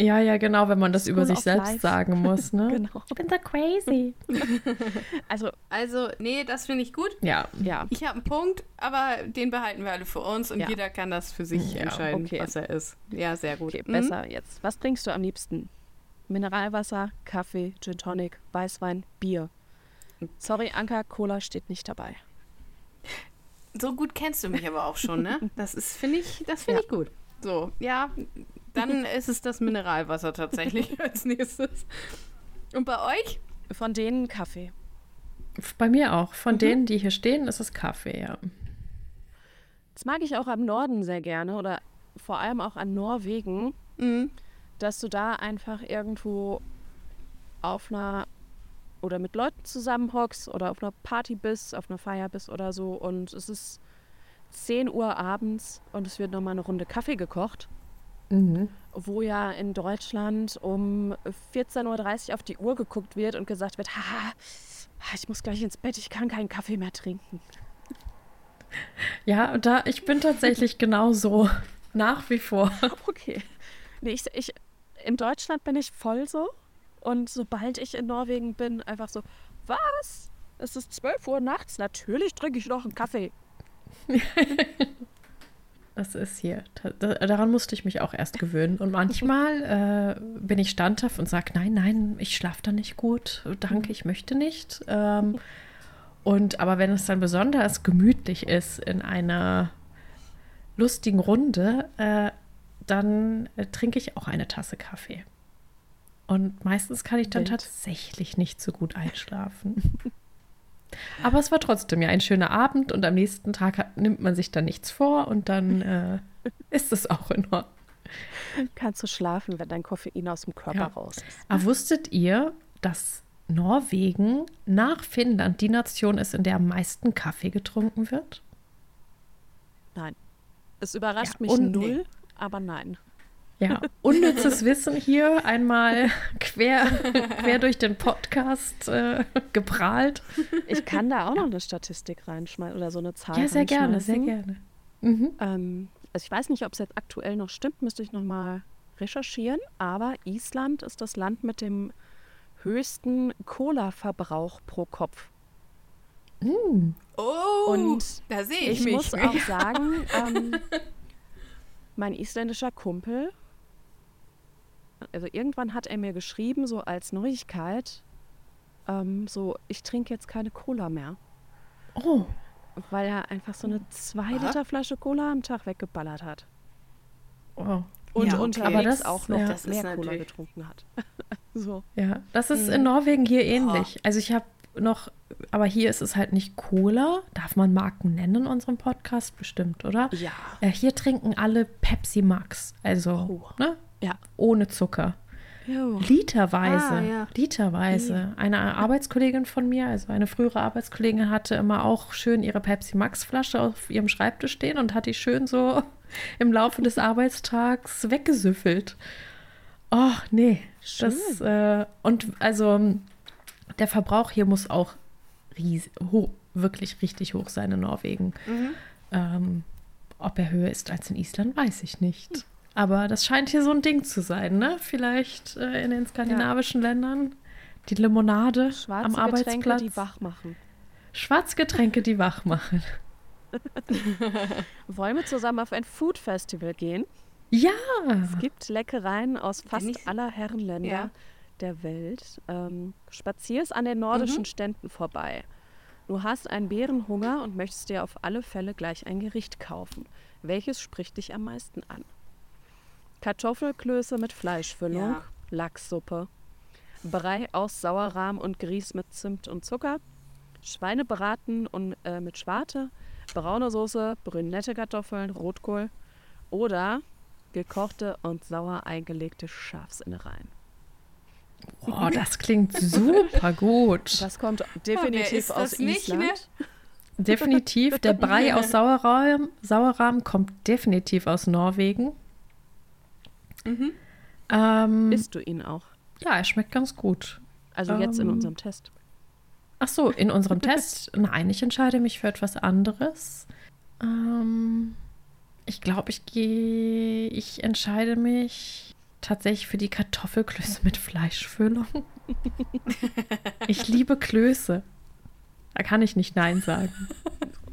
Ja, ja, genau, wenn man das School über sich selbst life. sagen muss, [LAUGHS] ne? genau. Ich bin so crazy. [LAUGHS] also, also, nee, das finde ich gut. Ja. ja. Ich habe einen Punkt, aber den behalten wir alle für uns und ja. jeder kann das für sich ja, entscheiden, okay. was er ist. Ja, sehr gut. Okay, mhm. besser jetzt. Was trinkst du am liebsten? Mineralwasser, Kaffee, Gin Tonic, Weißwein, Bier. Sorry, Anka, Cola steht nicht dabei. So gut kennst du mich aber auch schon, ne? [LAUGHS] Das ist, finde ich, das finde ja. ich gut. So, ja, dann ist es das Mineralwasser tatsächlich [LAUGHS] als nächstes. Und bei euch? Von denen Kaffee. Bei mir auch. Von mhm. denen, die hier stehen, ist es Kaffee, ja. Das mag ich auch am Norden sehr gerne oder vor allem auch an Norwegen, mhm. dass du da einfach irgendwo auf einer oder mit Leuten zusammenhockst oder auf einer Party bist, auf einer Feier bist oder so und es ist 10 Uhr abends und es wird nochmal eine Runde Kaffee gekocht. Mhm. Wo ja in Deutschland um 14.30 Uhr auf die Uhr geguckt wird und gesagt wird, haha, ich muss gleich ins Bett, ich kann keinen Kaffee mehr trinken. Ja, da ich bin tatsächlich [LAUGHS] genauso nach wie vor. Okay. Nee, ich, ich, in Deutschland bin ich voll so. Und sobald ich in Norwegen bin, einfach so, was? Es ist 12 Uhr nachts, natürlich trinke ich noch einen Kaffee. [LAUGHS] das ist hier. Daran musste ich mich auch erst gewöhnen. Und manchmal äh, bin ich standhaft und sage, nein, nein, ich schlafe da nicht gut. Danke, ich möchte nicht. Ähm, und aber wenn es dann besonders gemütlich ist in einer lustigen Runde, äh, dann äh, trinke ich auch eine Tasse Kaffee. Und meistens kann ich dann Wild. tatsächlich nicht so gut einschlafen. [LAUGHS] Aber es war trotzdem ja ein schöner Abend und am nächsten Tag hat, nimmt man sich dann nichts vor und dann äh, ist es auch in Ordnung. Kannst du schlafen, wenn dein Koffein aus dem Körper ja. raus ist. Aber wusstet ihr, dass Norwegen nach Finnland die Nation ist, in der am meisten Kaffee getrunken wird? Nein. Es überrascht ja, mich null, nee. aber nein. Ja, unnützes Wissen hier einmal quer, quer durch den Podcast äh, geprahlt. Ich kann da auch noch eine Statistik reinschmeißen oder so eine Zahl. Ja, sehr gerne, sehr gerne. Mhm. Ähm, also ich weiß nicht, ob es jetzt aktuell noch stimmt, müsste ich noch mal recherchieren. Aber Island ist das Land mit dem höchsten Cola-Verbrauch pro Kopf. Mm. Oh, und da sehe ich, ich mich. muss auch [LAUGHS] sagen, ähm, mein isländischer Kumpel also irgendwann hat er mir geschrieben, so als Neuigkeit, ähm, so, ich trinke jetzt keine Cola mehr. Oh. Weil er einfach so eine 2 Liter Flasche Cola am Tag weggeballert hat. Oh. Und ja, okay. unterwegs auch noch ja, mehr Cola getrunken hat. [LAUGHS] so. Ja, das ist mhm. in Norwegen hier ähnlich. Oh. Also ich habe noch, aber hier ist es halt nicht Cola. Darf man Marken nennen in unserem Podcast? Bestimmt, oder? Ja. Äh, hier trinken alle Pepsi Max. Also, oh. ne? Ja. Ohne Zucker. Jo. Literweise. Ah, ja. Literweise. Eine Arbeitskollegin von mir, also eine frühere Arbeitskollegin, hatte immer auch schön ihre Pepsi Max Flasche auf ihrem Schreibtisch stehen und hat die schön so [LAUGHS] im Laufe des Arbeitstags weggesüffelt. Oh, nee. Schön. Das, äh, und also der Verbrauch hier muss auch riesig, hoch, wirklich richtig hoch sein in Norwegen. Mhm. Ähm, ob er höher ist als in Island, weiß ich nicht. Aber das scheint hier so ein Ding zu sein, ne? Vielleicht äh, in den skandinavischen ja. Ländern. Die Limonade Schwarze am Arbeitsplatz. Getränke, die wach machen. Schwarzgetränke, die wach machen. Wollen wir zusammen auf ein Food Festival gehen? Ja! Es gibt Leckereien aus fast aller Herrenländer ja. der Welt. Ähm, spazierst an den nordischen mhm. Ständen vorbei. Du hast einen Bärenhunger und möchtest dir auf alle Fälle gleich ein Gericht kaufen. Welches spricht dich am meisten an? Kartoffelklöße mit Fleischfüllung, ja. Lachssuppe, Brei aus Sauerrahm und Grieß mit Zimt und Zucker, Schweinebraten und, äh, mit Schwarte, braune Soße, brünette Kartoffeln, Rotkohl oder gekochte und sauer eingelegte Schafsinnereien. Boah, das klingt super gut. Das kommt definitiv aus Island. Nicht, ne? Definitiv. Der Brei aus [LAUGHS] Sauerrahm, Sauerrahm kommt definitiv aus Norwegen. Mhm. Ähm, Isst du ihn auch? Ja, er schmeckt ganz gut. Also jetzt ähm, in unserem Test. Ach so, in unserem [LAUGHS] Test? Nein, ich entscheide mich für etwas anderes. Ähm, ich glaube, ich gehe, ich entscheide mich tatsächlich für die Kartoffelklöße mit Fleischfüllung. [LAUGHS] ich liebe Klöße. Da kann ich nicht Nein sagen.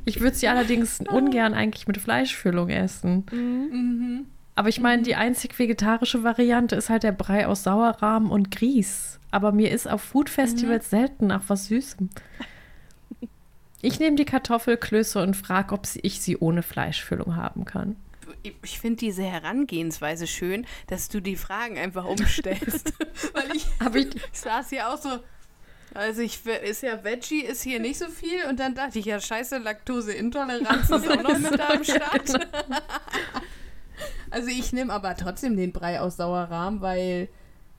Ich würde sie allerdings [LAUGHS] ungern eigentlich mit Fleischfüllung essen. Mhm. Aber ich meine, die einzig vegetarische Variante ist halt der Brei aus Sauerrahm und Grieß. Aber mir ist auf Food-Festivals mhm. selten nach was Süßem. Ich nehme die Kartoffelklöße und frage, ob ich sie ohne Fleischfüllung haben kann ich finde diese Herangehensweise schön, dass du die Fragen einfach umstellst. [LAUGHS] Weil ich, ich, ich saß hier auch so, also ich ist ja Veggie ist hier nicht so viel und dann dachte ich ja scheiße Laktoseintoleranz [LAUGHS] ist auch noch mit da am Start. [LAUGHS] [LAUGHS] also ich nehme aber trotzdem den Brei aus Sauerrahm, weil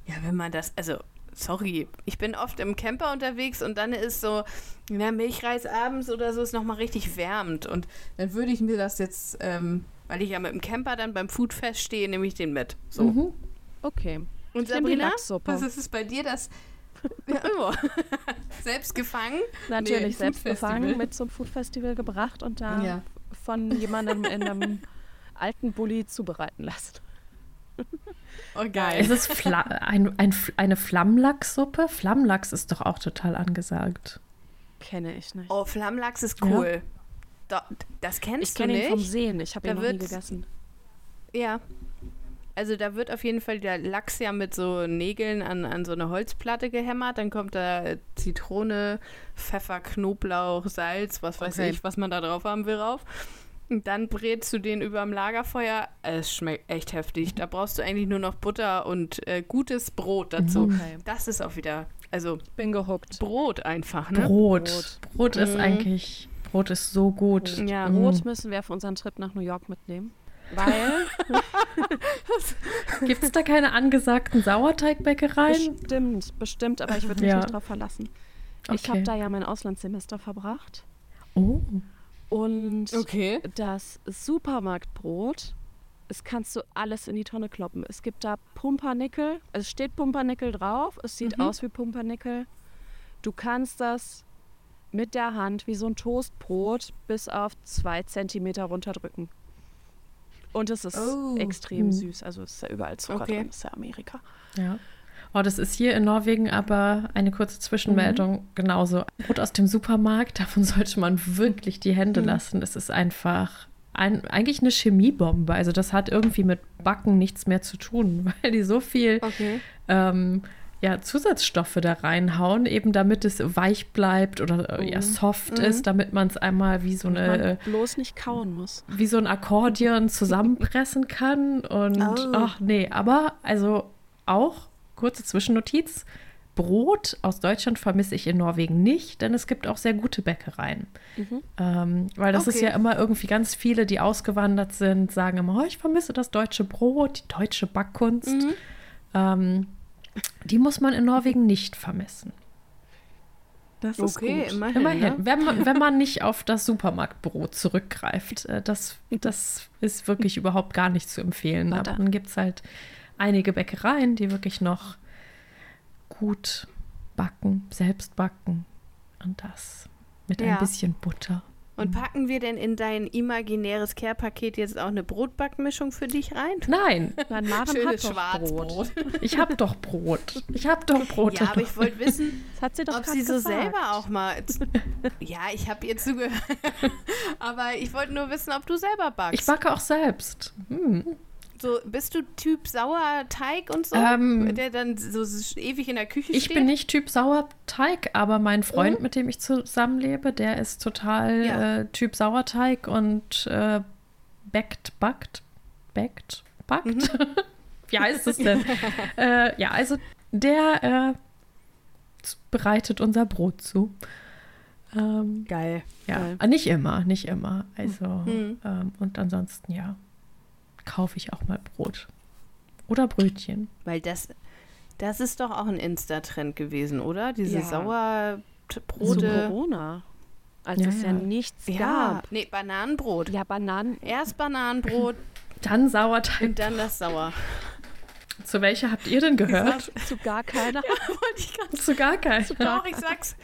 ja, wenn man das also sorry, ich bin oft im Camper unterwegs und dann ist so, ja, Milchreis abends oder so ist nochmal richtig wärmend. Und dann würde ich mir das jetzt ähm, weil ich ja mit dem Camper dann beim Foodfest stehe, nehme ich den mit. So. Mhm. Okay. Und Sabrina, was ist es bei dir, das [LAUGHS] ja, immer. [LAUGHS] selbst gefangen? Natürlich, nee, selbst gefangen, mit zum Foodfestival gebracht und da ja. von jemandem in einem alten Bulli zubereiten lassen. [LAUGHS] Oh, geil. Ist es Fla ein, ein, eine Flammlachssuppe? Flammlachs ist doch auch total angesagt. Kenne ich nicht. Oh, Flammlachs ist cool. Ja. Da, das kennst ich kenn du nicht? Ich kenne ihn vom Sehen. Ich habe ihn noch nie gegessen. Ja. Also da wird auf jeden Fall der Lachs ja mit so Nägeln an, an so eine Holzplatte gehämmert. Dann kommt da Zitrone, Pfeffer, Knoblauch, Salz, was weiß okay. ich, was man da drauf haben will, rauf. Und dann brätst du den über dem Lagerfeuer. Es schmeckt echt heftig. Da brauchst du eigentlich nur noch Butter und äh, gutes Brot dazu. Mhm. Okay. Das ist auch wieder, also bin gehuckt. Brot einfach, ne? Brot. Brot, Brot ist mhm. eigentlich Brot ist so gut. Ja, mm. Brot müssen wir für unseren Trip nach New York mitnehmen. Weil. [LAUGHS] Gibt es da keine angesagten Sauerteigbäckereien? Bestimmt, bestimmt, aber ich würde mich ja. nicht darauf verlassen. Okay. Ich habe da ja mein Auslandssemester verbracht. Oh. Und okay. das Supermarktbrot, es kannst du alles in die Tonne kloppen. Es gibt da Pumpernickel, es steht Pumpernickel drauf, es sieht mhm. aus wie Pumpernickel. Du kannst das mit der Hand wie so ein Toastbrot bis auf zwei Zentimeter runterdrücken. Und es ist oh. extrem hm. süß. Also es ist ja überall Zucker okay. drin, es ist ja Amerika. Ja. Oh, das ist hier in Norwegen aber eine kurze Zwischenmeldung mhm. genauso. Brot aus dem Supermarkt, davon [LAUGHS] sollte man wirklich die Hände mhm. lassen. Es ist einfach ein, eigentlich eine Chemiebombe. Also das hat irgendwie mit Backen nichts mehr zu tun, [LAUGHS] weil die so viel okay. ähm, ja, Zusatzstoffe da reinhauen, eben damit es weich bleibt oder äh, ja, mhm. soft mhm. ist, damit man es einmal wie so eine. Bloß nicht kauen muss. Wie so ein Akkordeon zusammenpressen kann. Und [LAUGHS] oh. ach nee, aber also auch, kurze Zwischennotiz. Brot aus Deutschland vermisse ich in Norwegen nicht, denn es gibt auch sehr gute Bäckereien. Mhm. Ähm, weil das okay. ist ja immer irgendwie ganz viele, die ausgewandert sind, sagen immer, oh, ich vermisse das deutsche Brot, die deutsche Backkunst. Mhm. Ähm, die muss man in Norwegen nicht vermissen. Das ist okay, gut. immerhin. immerhin. Ne? Wenn, man, wenn man [LAUGHS] nicht auf das Supermarktbrot zurückgreift. Äh, das, das ist wirklich überhaupt gar nicht zu empfehlen. Aber dann gibt es halt einige Bäckereien, die wirklich noch gut backen, selbst backen. Und das mit ja. ein bisschen Butter. Und packen wir denn in dein imaginäres Care-Paket jetzt auch eine Brotbackmischung für dich rein? Nein. [LAUGHS] Nein, Maren Schönes hat Schwarzbrot. Ich habe doch Brot. Ich habe doch Brot. Ja, aber ich wollte wissen, [LAUGHS] sie ob sie so gesagt. selber auch mal. [LAUGHS] ja, ich habe ihr zugehört. aber ich wollte nur wissen, ob du selber backst. Ich backe auch selbst. Hm. So, bist du Typ Sauerteig und so? Ähm, der dann so ewig in der Küche ich steht? Ich bin nicht Typ Sauerteig, aber mein Freund, mhm. mit dem ich zusammenlebe, der ist total ja. äh, Typ Sauerteig und äh, backt, backt, backt, backt. Mhm. [LAUGHS] Wie heißt es denn? [LAUGHS] äh, ja, also der äh, bereitet unser Brot zu. Ähm, Geil. Ja, Geil. Nicht immer, nicht immer. Also, mhm. ähm, und ansonsten, ja, kaufe ich auch mal Brot. Oder Brötchen. Weil das, das ist doch auch ein Insta-Trend gewesen, oder? Diese ja. Sauerbrote. So Corona. Als ja, es ja, ja nichts ja. gab. Nee, Bananenbrot. Ja, Bananen. Erst Bananenbrot. [LAUGHS] dann Sauerteig. Und dann das Sauer. Zu welcher habt ihr denn gehört? Zu gar keiner. [LAUGHS] Ja, wollte ich ganz Zu gar keiner. Doch, ich sag's.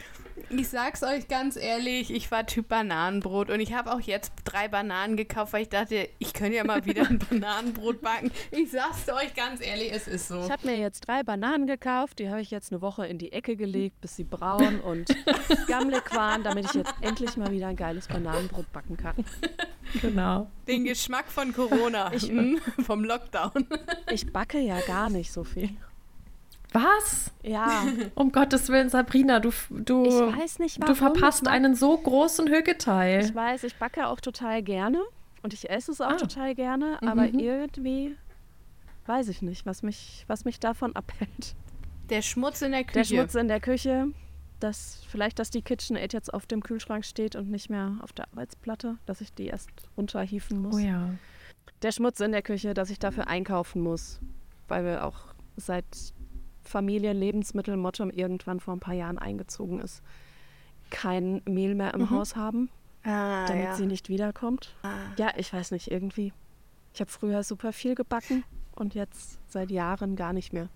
Ich sag's euch ganz ehrlich, ich war Typ Bananenbrot und ich habe auch jetzt drei Bananen gekauft, weil ich dachte, ich könnte ja mal wieder ein [LAUGHS] Bananenbrot backen. Ich sag's euch ganz ehrlich, es ist so. Ich habe mir jetzt drei Bananen gekauft, die habe ich jetzt eine Woche in die Ecke gelegt, bis sie braun und [LAUGHS] gammelig waren, damit ich jetzt endlich mal wieder ein geiles Bananenbrot backen kann. Genau. Den Geschmack von Corona, ich, vom Lockdown. Ich backe ja gar nicht so viel. Was? Ja. [LAUGHS] Um Gottes Willen, Sabrina, du, du, ich weiß nicht, warum. du verpasst einen so großen Hügeteil. Ich weiß, ich backe auch total gerne und ich esse es auch ah. total gerne, mhm. aber irgendwie weiß ich nicht, was mich, was mich davon [LAUGHS] abhält. Der Schmutz in der Küche. Der Schmutz in der Küche. Das, vielleicht, dass die KitchenAid jetzt auf dem Kühlschrank steht und nicht mehr auf der Arbeitsplatte, dass ich die erst runterhieven muss. Oh ja. Der Schmutz in der Küche, dass ich dafür einkaufen muss, weil wir auch seit Familienlebensmittelmotto irgendwann vor ein paar Jahren eingezogen ist, kein Mehl mehr im mhm. Haus haben, ah, damit ja. sie nicht wiederkommt. Ah. Ja, ich weiß nicht, irgendwie. Ich habe früher super viel gebacken und jetzt seit Jahren gar nicht mehr.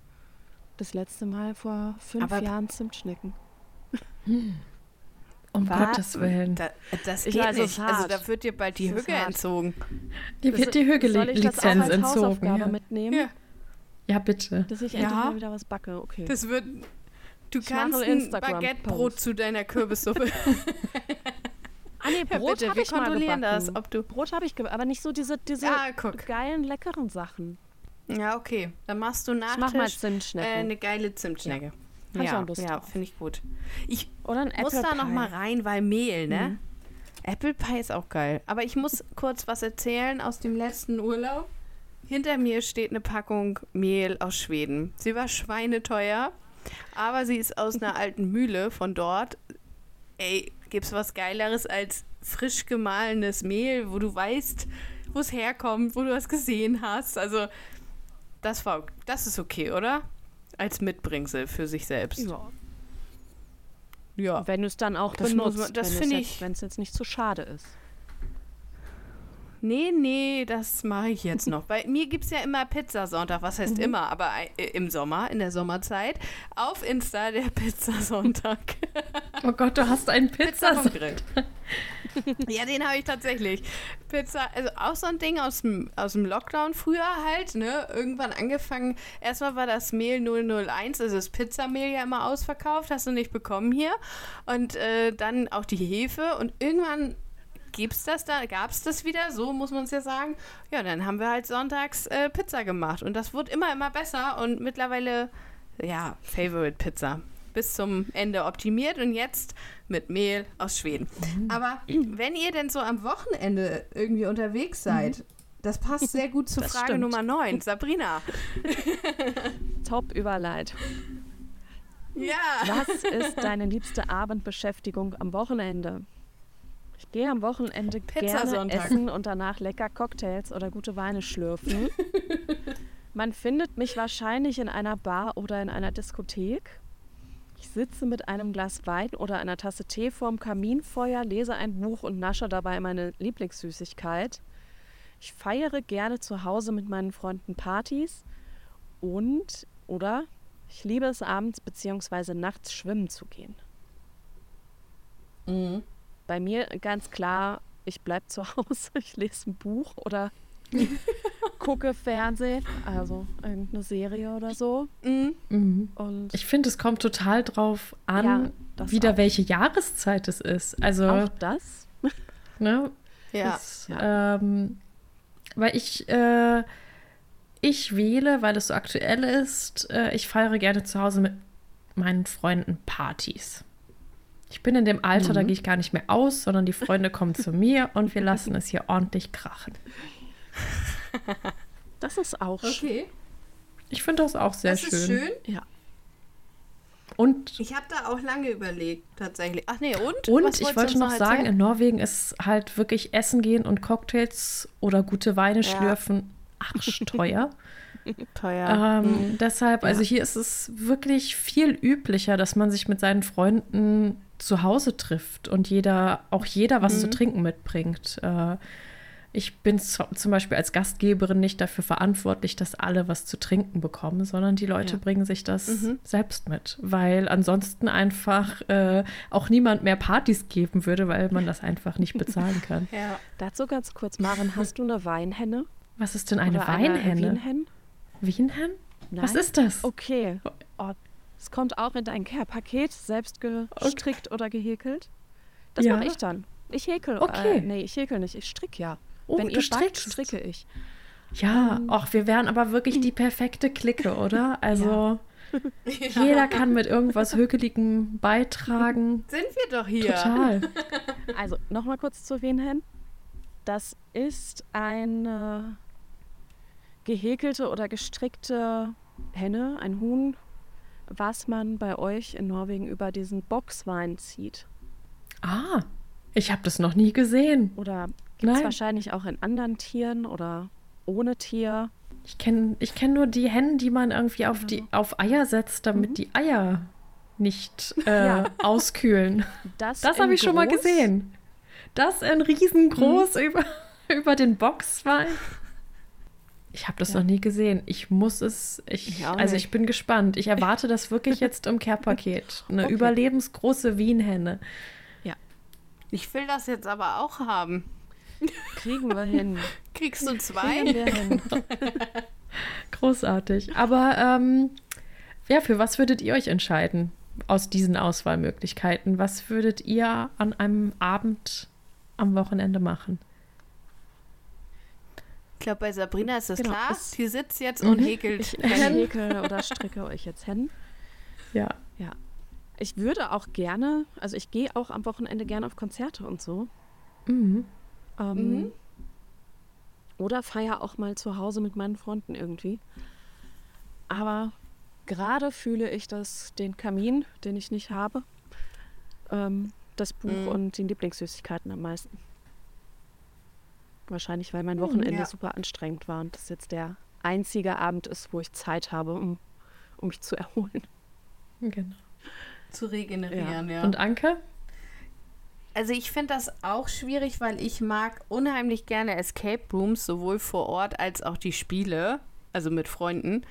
Das letzte Mal vor fünf Aber Jahren Zimtschnecken. Hm. [LAUGHS] Um War, Gottes Willen. Da, das geht weiß, nicht. Also da wird dir bald die Hüge entzogen. Dir wird die Hüge-Lizenz entzogen. Ja. mitnehmen? Ja. Ja, bitte. Dass ich endlich mal wieder was backe, okay. Das wird. Du ich kannst ein Baguettebrot zu deiner Kürbissuppe. [LAUGHS] ah nee, Brot ja, habe ich kontrollieren mal das, ob du Brot habe ich aber nicht so diese diese ah, geilen leckeren Sachen. Ja, okay. Dann machst du nach ich mach mal Zimtschnecke. Äh, eine geile Zimtschnecke. Ja, ja, ja finde ich gut. Ich Oder ein muss Apple da noch mal rein, weil Mehl, ne? Mhm. Apple Pie ist auch geil. Aber ich muss kurz was erzählen aus dem letzten Urlaub. Hinter mir steht eine Packung Mehl aus Schweden. Sie war schweineteuer, aber sie ist aus einer [LAUGHS] alten Mühle von dort. Ey, gibt's was Geileres als frisch gemahlenes Mehl, wo du weißt, wo es herkommt, wo du was gesehen hast? Also, das war, das ist okay, oder? Als Mitbringsel für sich selbst. Ja. Ja. Wenn du es dann auch das benutzt, man, das wenn es jetzt nicht zu schade ist nee, nee, das mache ich jetzt noch. Bei mir gibt es ja immer Pizzasonntag, was heißt mhm. immer, aber äh, im Sommer, in der Sommerzeit, auf Insta der [LAUGHS] Pizzasonntag. oh Gott, du hast einen Pizzasonntag. ja, den habe ich tatsächlich. Pizza, also auch so ein Ding aus dem, aus dem Lockdown früher halt, ne? Irgendwann angefangen. Erstmal war das Mehl 001, also das Pizzamehl ja immer ausverkauft, hast du nicht bekommen hier. Und äh, dann auch die Hefe. Und irgendwann gibt's das da, gab es das wieder, so muss man es ja sagen. Ja, dann haben wir halt sonntags äh, Pizza gemacht und das wurde immer, immer besser und mittlerweile, ja, Favorite Pizza. Bis zum Ende optimiert und jetzt mit Mehl aus Schweden. Mhm. Aber wenn ihr denn so am Wochenende irgendwie unterwegs seid, mhm. das passt sehr gut zur [LAUGHS] das Frage stimmt. Nummer 9. [LAUGHS] Sabrina. [LAUGHS] Top-Überleitung. Ja. Was ist deine liebste Abendbeschäftigung am Wochenende? Ich gehe am Wochenende gerne essen und danach lecker Cocktails oder gute Weine schlürfen. [LAUGHS] Man findet mich wahrscheinlich in einer Bar oder in einer Diskothek. Ich sitze mit einem Glas Wein oder einer Tasse Tee vorm Kaminfeuer, lese ein Buch und nasche dabei meine Lieblingssüßigkeit. Ich feiere gerne zu Hause mit meinen Freunden Partys und oder ich liebe es abends bzw. nachts schwimmen zu gehen. Mhm. Bei mir ganz klar, ich bleibe zu Hause, [LAUGHS] ich lese ein Buch oder [LAUGHS] gucke Fernsehen, also irgendeine Serie oder so. Mhm. mhm. Und ich finde, es kommt total drauf an, ja, wieder auch. welche Jahreszeit es ist. Also auch das. [LAUGHS] Ne? Ja. Das, ja. Ähm, weil ich äh, ich wähle, weil es so aktuell ist, äh, ich feiere gerne zu Hause mit meinen Freunden Partys. Ich bin in dem Alter, mhm. da gehe ich gar nicht mehr aus, sondern die Freunde kommen zu mir und wir lassen es hier ordentlich krachen. [LAUGHS] Das ist auch okay. schön. Ich finde das auch sehr das schön. Das ist schön? Ja. Und ich habe da auch lange überlegt, tatsächlich. Ach nee, und? Und ich wollte noch sagen, in Norwegen ist halt wirklich Essen gehen und Cocktails oder gute Weine ja. schlürfen arschteuer. [LAUGHS] Teuer. Ähm, mhm. Deshalb, also hier ist es wirklich viel üblicher, dass man sich mit seinen Freunden zu Hause trifft und jeder, auch jeder was mhm. zu trinken mitbringt. Äh, ich bin zum Beispiel als Gastgeberin nicht dafür verantwortlich, dass alle was zu trinken bekommen, sondern die Leute ja. bringen sich das mhm. selbst mit, weil ansonsten einfach äh, auch niemand mehr Partys geben würde, weil man das einfach nicht [LAUGHS] bezahlen kann. ja. Dazu ganz kurz, Maren, hast du eine Weinhenne? Was ist denn eine Oder Weinhenne? Eine Wienhen? Wienhen? Was ist das? Okay. Oh, es kommt auch in dein Care-Paket, selbst gestrickt okay. oder gehäkelt. Das ja. mache ich dann. Ich häkel. Okay. Äh, nee, ich häkel nicht. Ich stricke ja. Oh, Wenn ihr strickst, stricke ich. Ja, ähm, ach, wir wären aber wirklich die [LAUGHS] perfekte Clique, oder? Also ja. [LAUGHS] jeder kann mit irgendwas Hökeligem beitragen. [LAUGHS] Sind wir doch hier. Total. Also nochmal kurz zu Wenhen. Das ist eine gehäkelte oder gestrickte Henne, ein Huhn, was man bei euch in Norwegen über diesen Boxwein zieht. Ah, ich habe das noch nie gesehen. Oder Gibt es wahrscheinlich auch in anderen Tieren oder ohne Tier. Ich kenne ich kenn nur die Hennen, die man irgendwie auf, die, auf Eier setzt, damit mhm. die Eier nicht [LAUGHS] äh, ja. auskühlen. Das, das habe ich schon mal gesehen. Das in riesengroß mhm. über, [LAUGHS] über den Boxwein. Ich habe das ja. noch nie gesehen. Ich muss es. Ich, ich also ich bin gespannt. Ich erwarte das wirklich [LAUGHS] jetzt im Care-Paket. Eine okay. überlebensgroße Wienhenne. Ja. Ich will das jetzt aber auch haben. Kriegen wir hin. [LAUGHS] Kriegst du zwei? Wir hin. [LAUGHS] Großartig. Aber ähm, ja, für was würdet ihr euch entscheiden aus diesen Auswahlmöglichkeiten? Was würdet ihr an einem Abend am Wochenende machen? Ich glaube, bei Sabrina ist das genau. klar. Sie sitzt jetzt und mhm. häkelt. Ich häkel oder stricke euch jetzt hin. Ja. Ja. Ich würde auch gerne, also ich gehe auch am Wochenende gerne auf Konzerte und so. Mhm. Ähm, mhm. Oder feiere auch mal zu Hause mit meinen Freunden irgendwie. Aber gerade fühle ich das, den Kamin, den ich nicht habe, ähm, das Buch mhm. und die Lieblingssüßigkeiten am meisten. Wahrscheinlich, weil mein hm, Wochenende ja. super anstrengend war und das jetzt der einzige Abend ist, wo ich Zeit habe, um, um mich zu erholen. Genau. Zu regenerieren, ja. ja. Und Anke? Also ich finde das auch schwierig, weil ich mag unheimlich gerne Escape Rooms, sowohl vor Ort als auch die Spiele, also mit Freunden.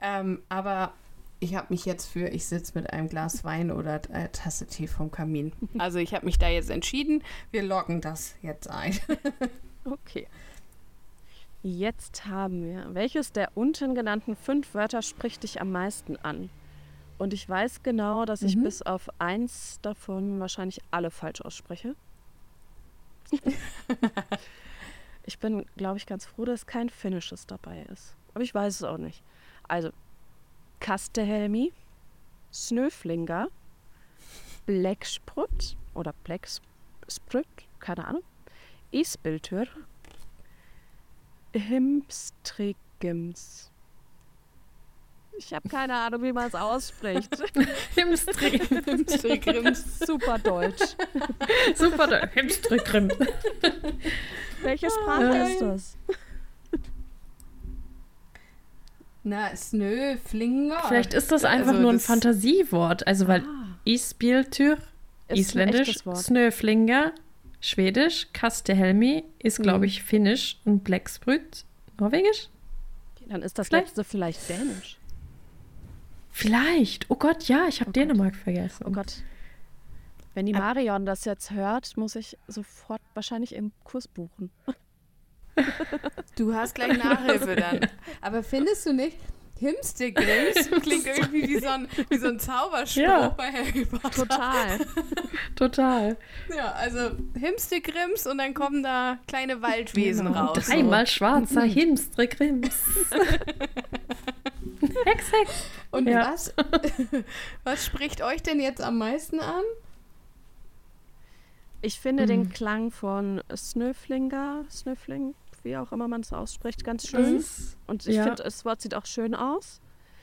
Ähm, aber ich habe mich jetzt für, ich sitze mit einem Glas Wein oder eine Tasse Tee vom Kamin. Also ich habe mich da jetzt entschieden. Wir loggen das jetzt ein. [LAUGHS] okay. Jetzt haben wir, welches der unten genannten fünf Wörter spricht dich am meisten an? Und ich weiß genau, dass ich mhm. bis auf eins davon wahrscheinlich alle falsch ausspreche. [LAUGHS] ich bin, glaube ich, ganz froh, dass kein Finnisches dabei ist. Aber ich weiß es auch nicht. Also, Kastehelmi, Snöflinger, Blecksprut oder Blecksprut, keine Ahnung, Isbiltür, Himstrigims. Ich habe keine Ahnung, wie man es ausspricht. [LAUGHS] Himstrigrims. Super deutsch. [LAUGHS] Super deutsch. Himstrigrims. [LAUGHS] Welche Sprache ist das? Na, Snöflinger. Vielleicht ist das einfach also nur ein Fantasiewort. Also, weil ah. Isbiltür, isländisch, Snöflinger, schwedisch, Kastehelmi ist, glaube mhm. ich, finnisch und Blecksbrüt, norwegisch. Dann ist das vielleicht? letzte vielleicht dänisch. Vielleicht. Oh Gott, ja, ich habe oh Dänemark Gott. vergessen. Oh Gott. Wenn die Marion das jetzt hört, muss ich sofort wahrscheinlich im Kurs buchen. Du hast gleich Nachhilfe dann. [LAUGHS] Aber findest du nicht, Himstegrims [LAUGHS] klingt irgendwie wie so ein, wie so ein Zauberspruch ja. bei Harry Potter. Total. [LAUGHS] Total. Ja, also Himstegrims und dann kommen da kleine Waldwesen genau. raus. Dreimal so. schwarzer [LAUGHS] Himstegrims. Hex, Hex. Und ja. was, was spricht euch denn jetzt am meisten an? Ich finde mhm. den Klang von Snöflinger, Snöfling, wie auch immer man es ausspricht, ganz schön. Mhm. Und ich ja. finde, das Wort sieht auch schön aus.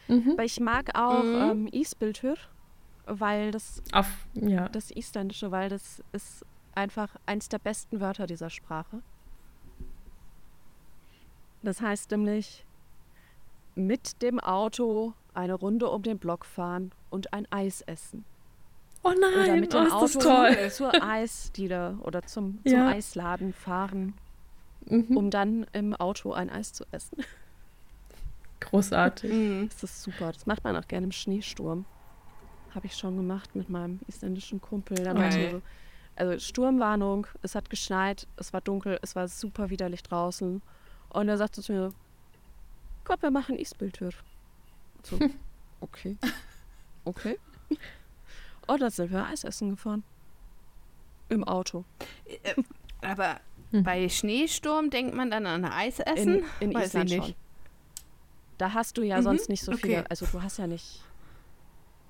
Mhm. Aber ich mag auch mhm. ähm, Isbildur, weil das, Auf, ja. das Isländische, weil das ist einfach eins der besten Wörter dieser Sprache. Das heißt nämlich mit dem Auto eine Runde um den Block fahren und ein Eis essen. Oh nein, oder mit dem oh, Auto zur Eisdiele oder zum, zum ja. Eisladen fahren, mhm. um dann im Auto ein Eis zu essen. Großartig. Mhm. Das ist super. Das macht man auch gerne im Schneesturm. Habe ich schon gemacht mit meinem isländischen Kumpel. Da okay. so, also Sturmwarnung, es hat geschneit, es war dunkel, es war super widerlich draußen. Und er sagte zu mir, Gott, wir machen Isbildtür. So, [LAUGHS] okay. Okay. Oh, da sind wir Eis essen gefahren. Im Auto. Äh, aber hm. bei Schneesturm denkt man dann an Eis essen? In, in Island schon. Da hast du ja mhm. sonst nicht so okay. viele, also du hast ja nicht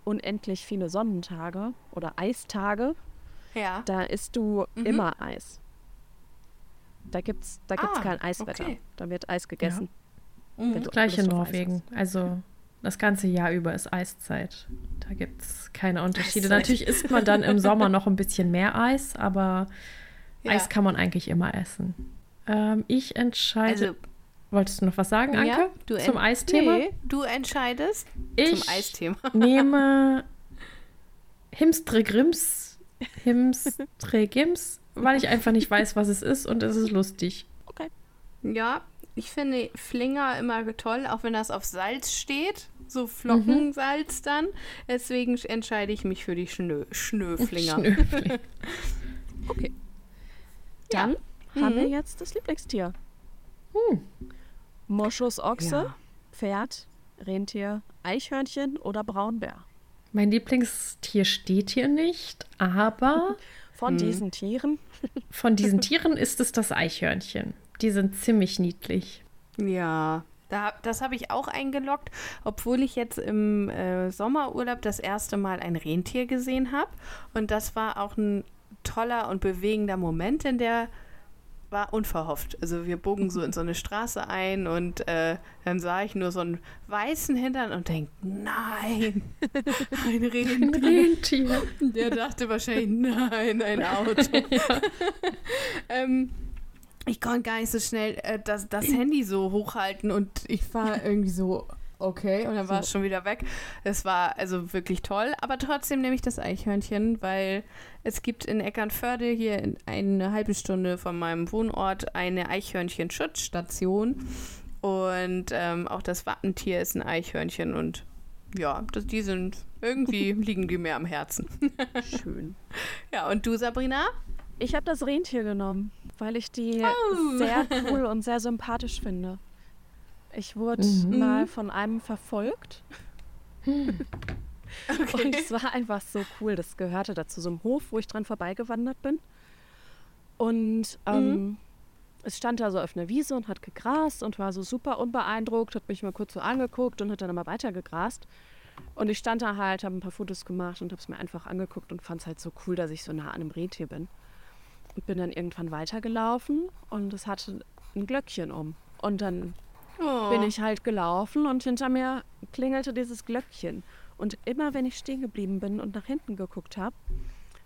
unendlich viele Sonnentage oder Eistage. Ja. Da isst du mhm. immer Eis. Da gibt's, da gibt's ah, kein Eiswetter. Okay. Da wird Eis gegessen. Ja. Mhm. Gleich in Norwegen. Also das ganze Jahr über ist Eiszeit. Da gibt es keine Unterschiede. Eiszeit. Natürlich isst man dann im Sommer [LAUGHS] noch ein bisschen mehr Eis, aber ja. Eis kann man eigentlich immer essen. Ähm, ich entscheide. Also, Wolltest du noch was sagen, Anke? Ja, du zum Eisthema? Nee, du entscheidest ich zum Eisthema. [LAUGHS] nehme [LAUGHS] Himstregrims, Himstregims, weil ich einfach nicht weiß, was es ist und es ist lustig. Okay. Ja, ich finde Flinger immer toll, auch wenn das auf Salz steht. So Flockensalz mhm. dann. Deswegen entscheide ich mich für die Schnö Schnöflinger. Schnöfling. [LAUGHS] okay. Dann ja. haben mhm. wir jetzt das Lieblingstier. Hm. Moschus Ochse, ja. Pferd, Rentier, Eichhörnchen oder Braunbär. Mein Lieblingstier steht hier nicht, aber [LAUGHS] von hm. diesen Tieren. [LAUGHS] Von diesen [LAUGHS] Tieren ist es das Eichhörnchen. Die sind ziemlich niedlich. Ja, da, das habe ich auch eingeloggt, obwohl ich jetzt im äh, Sommerurlaub das erste Mal ein Rentier gesehen habe. Und das war auch ein toller und bewegender Moment, denn der war unverhofft. Also wir bogen so in so eine Straße ein und äh, dann sah ich nur so einen weißen Hintern und denke, nein, [LAUGHS] ein Rentier. Rentier. [LAUGHS] Der dachte wahrscheinlich, nein, ein Auto. ja. [LAUGHS] ähm, ich konnte gar nicht so schnell äh, das, das [CLEARS THROAT] Handy so hochhalten und ich war irgendwie so, okay, und dann war es schon wieder weg. Es war also wirklich toll, aber trotzdem nehme ich das Eichhörnchen, weil es gibt in Eckernförde hier in eine halbe Stunde von meinem Wohnort eine Eichhörnchen-Schutzstation und ähm, auch das Wappentier ist ein Eichhörnchen und ja, das, die sind irgendwie [LAUGHS] liegen die mir am Herzen. Schön. [LAUGHS] Ja, und du, Sabrina? Ich habe das Rentier genommen, weil ich die oh. sehr [LAUGHS] cool und sehr sympathisch finde. Ich wurde mhm. mal von einem verfolgt. Hm. [LAUGHS] Okay. Und es war einfach so cool. Das gehörte dazu, so einem Hof, wo ich dran vorbeigewandert bin. Und ähm, mhm. es stand da so auf einer Wiese und hat gegrast und war so super unbeeindruckt, hat mich mal kurz so angeguckt und hat dann immer weiter gegrast. Und ich stand da halt, habe ein paar Fotos gemacht und habe es mir einfach angeguckt und fand es halt so cool, dass ich so nah an einem Rentier bin und bin dann irgendwann weitergelaufen und es hatte ein Glöckchen um. Und dann oh. bin ich halt gelaufen und hinter mir klingelte dieses Glöckchen. Und immer wenn ich stehen geblieben bin und nach hinten geguckt habe,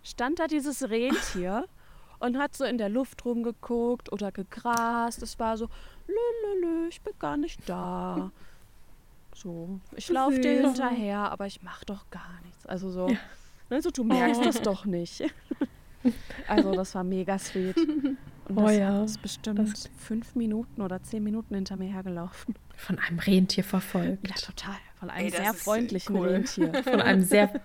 stand da dieses Rentier [LAUGHS] und hat so in der Luft rumgeguckt oder gegrast. Es war so, lü, lü, lü, ich bin gar nicht da. [LAUGHS] So, ich laufe dir hinterher, aber ich mache doch gar nichts. Also so, ja. also du merkst oh. das doch nicht. [LAUGHS] Also das war mega sweet. Und das oh ja, ist bestimmt das fünf Minuten oder zehn Minuten hinter mir hergelaufen. Von einem Rentier verfolgt. Ja, total. Von einem Ey, sehr freundlichen cool. Rentier. [LAUGHS] Von einem sehr,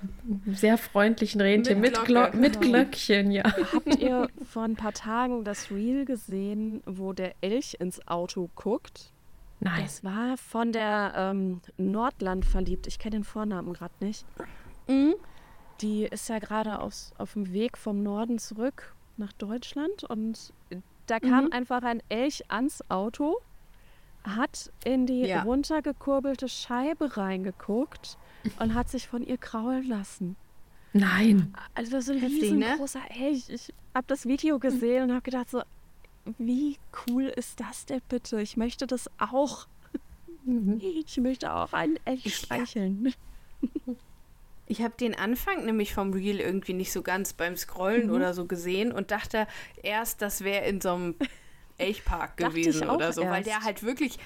sehr freundlichen Rentier mit, mit, Glocke, mit genau. Glöckchen, ja. Habt ihr vor ein paar Tagen das Reel gesehen, wo der Elch ins Auto guckt? Nein. Das war von der ähm, Nordland verliebt. Ich kenne den Vornamen gerade nicht. Mhm. Die ist ja gerade auf dem Weg vom Norden zurück nach Deutschland und da kam mhm. einfach ein Elch ans Auto, hat in die ja. runtergekurbelte Scheibe reingeguckt und hat sich von ihr kraulen lassen. Nein. Also das ist ein riesengroßer ne? Elch. Ich habe das Video gesehen und habe gedacht so, wie cool ist das denn bitte? Ich möchte das auch. Mhm. Ich möchte auch einen Elch streicheln. [LAUGHS] Ich habe den Anfang nämlich vom Reel irgendwie nicht so ganz beim Scrollen mhm. oder so gesehen und dachte erst, das wäre in so einem Elchpark gewesen oder so, erst. weil der halt wirklich.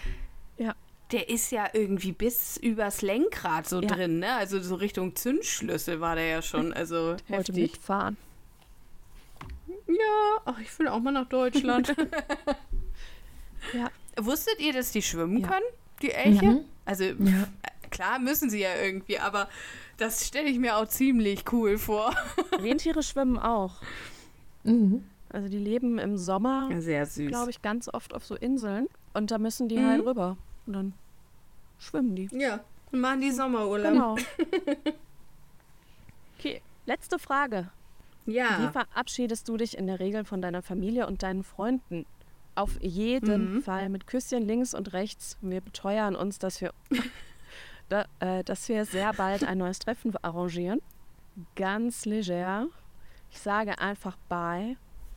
Ja. Der ist ja irgendwie bis übers Lenkrad so ja. drin, ne? Also so Richtung Zündschlüssel war der ja schon. [LAUGHS] Also der wollte mitfahren. Ja, ach, ich will auch mal nach Deutschland. [LAUGHS] [LAUGHS] ja. Wusstet ihr, dass die schwimmen ja. können, die Elche? Mhm. Also ja. klar müssen sie ja irgendwie, aber das stelle ich mir auch ziemlich cool vor. [LAUGHS] Rentiere schwimmen auch. Mhm. Also die leben im Sommer, glaube ich, ganz oft auf so Inseln. Und da müssen die halt mhm. halt rüber. Und dann schwimmen die. Ja, und machen die Sommerurlaub. Genau. [LAUGHS] okay, letzte Frage. Ja. Wie verabschiedest du dich in der Regel von deiner Familie und deinen Freunden? Auf jeden mhm. Fall mit Küsschen links und rechts. Wir beteuern uns, dass wir, da, äh, dass wir sehr bald ein neues Treffen arrangieren. Ganz leger. Ich sage einfach Bye,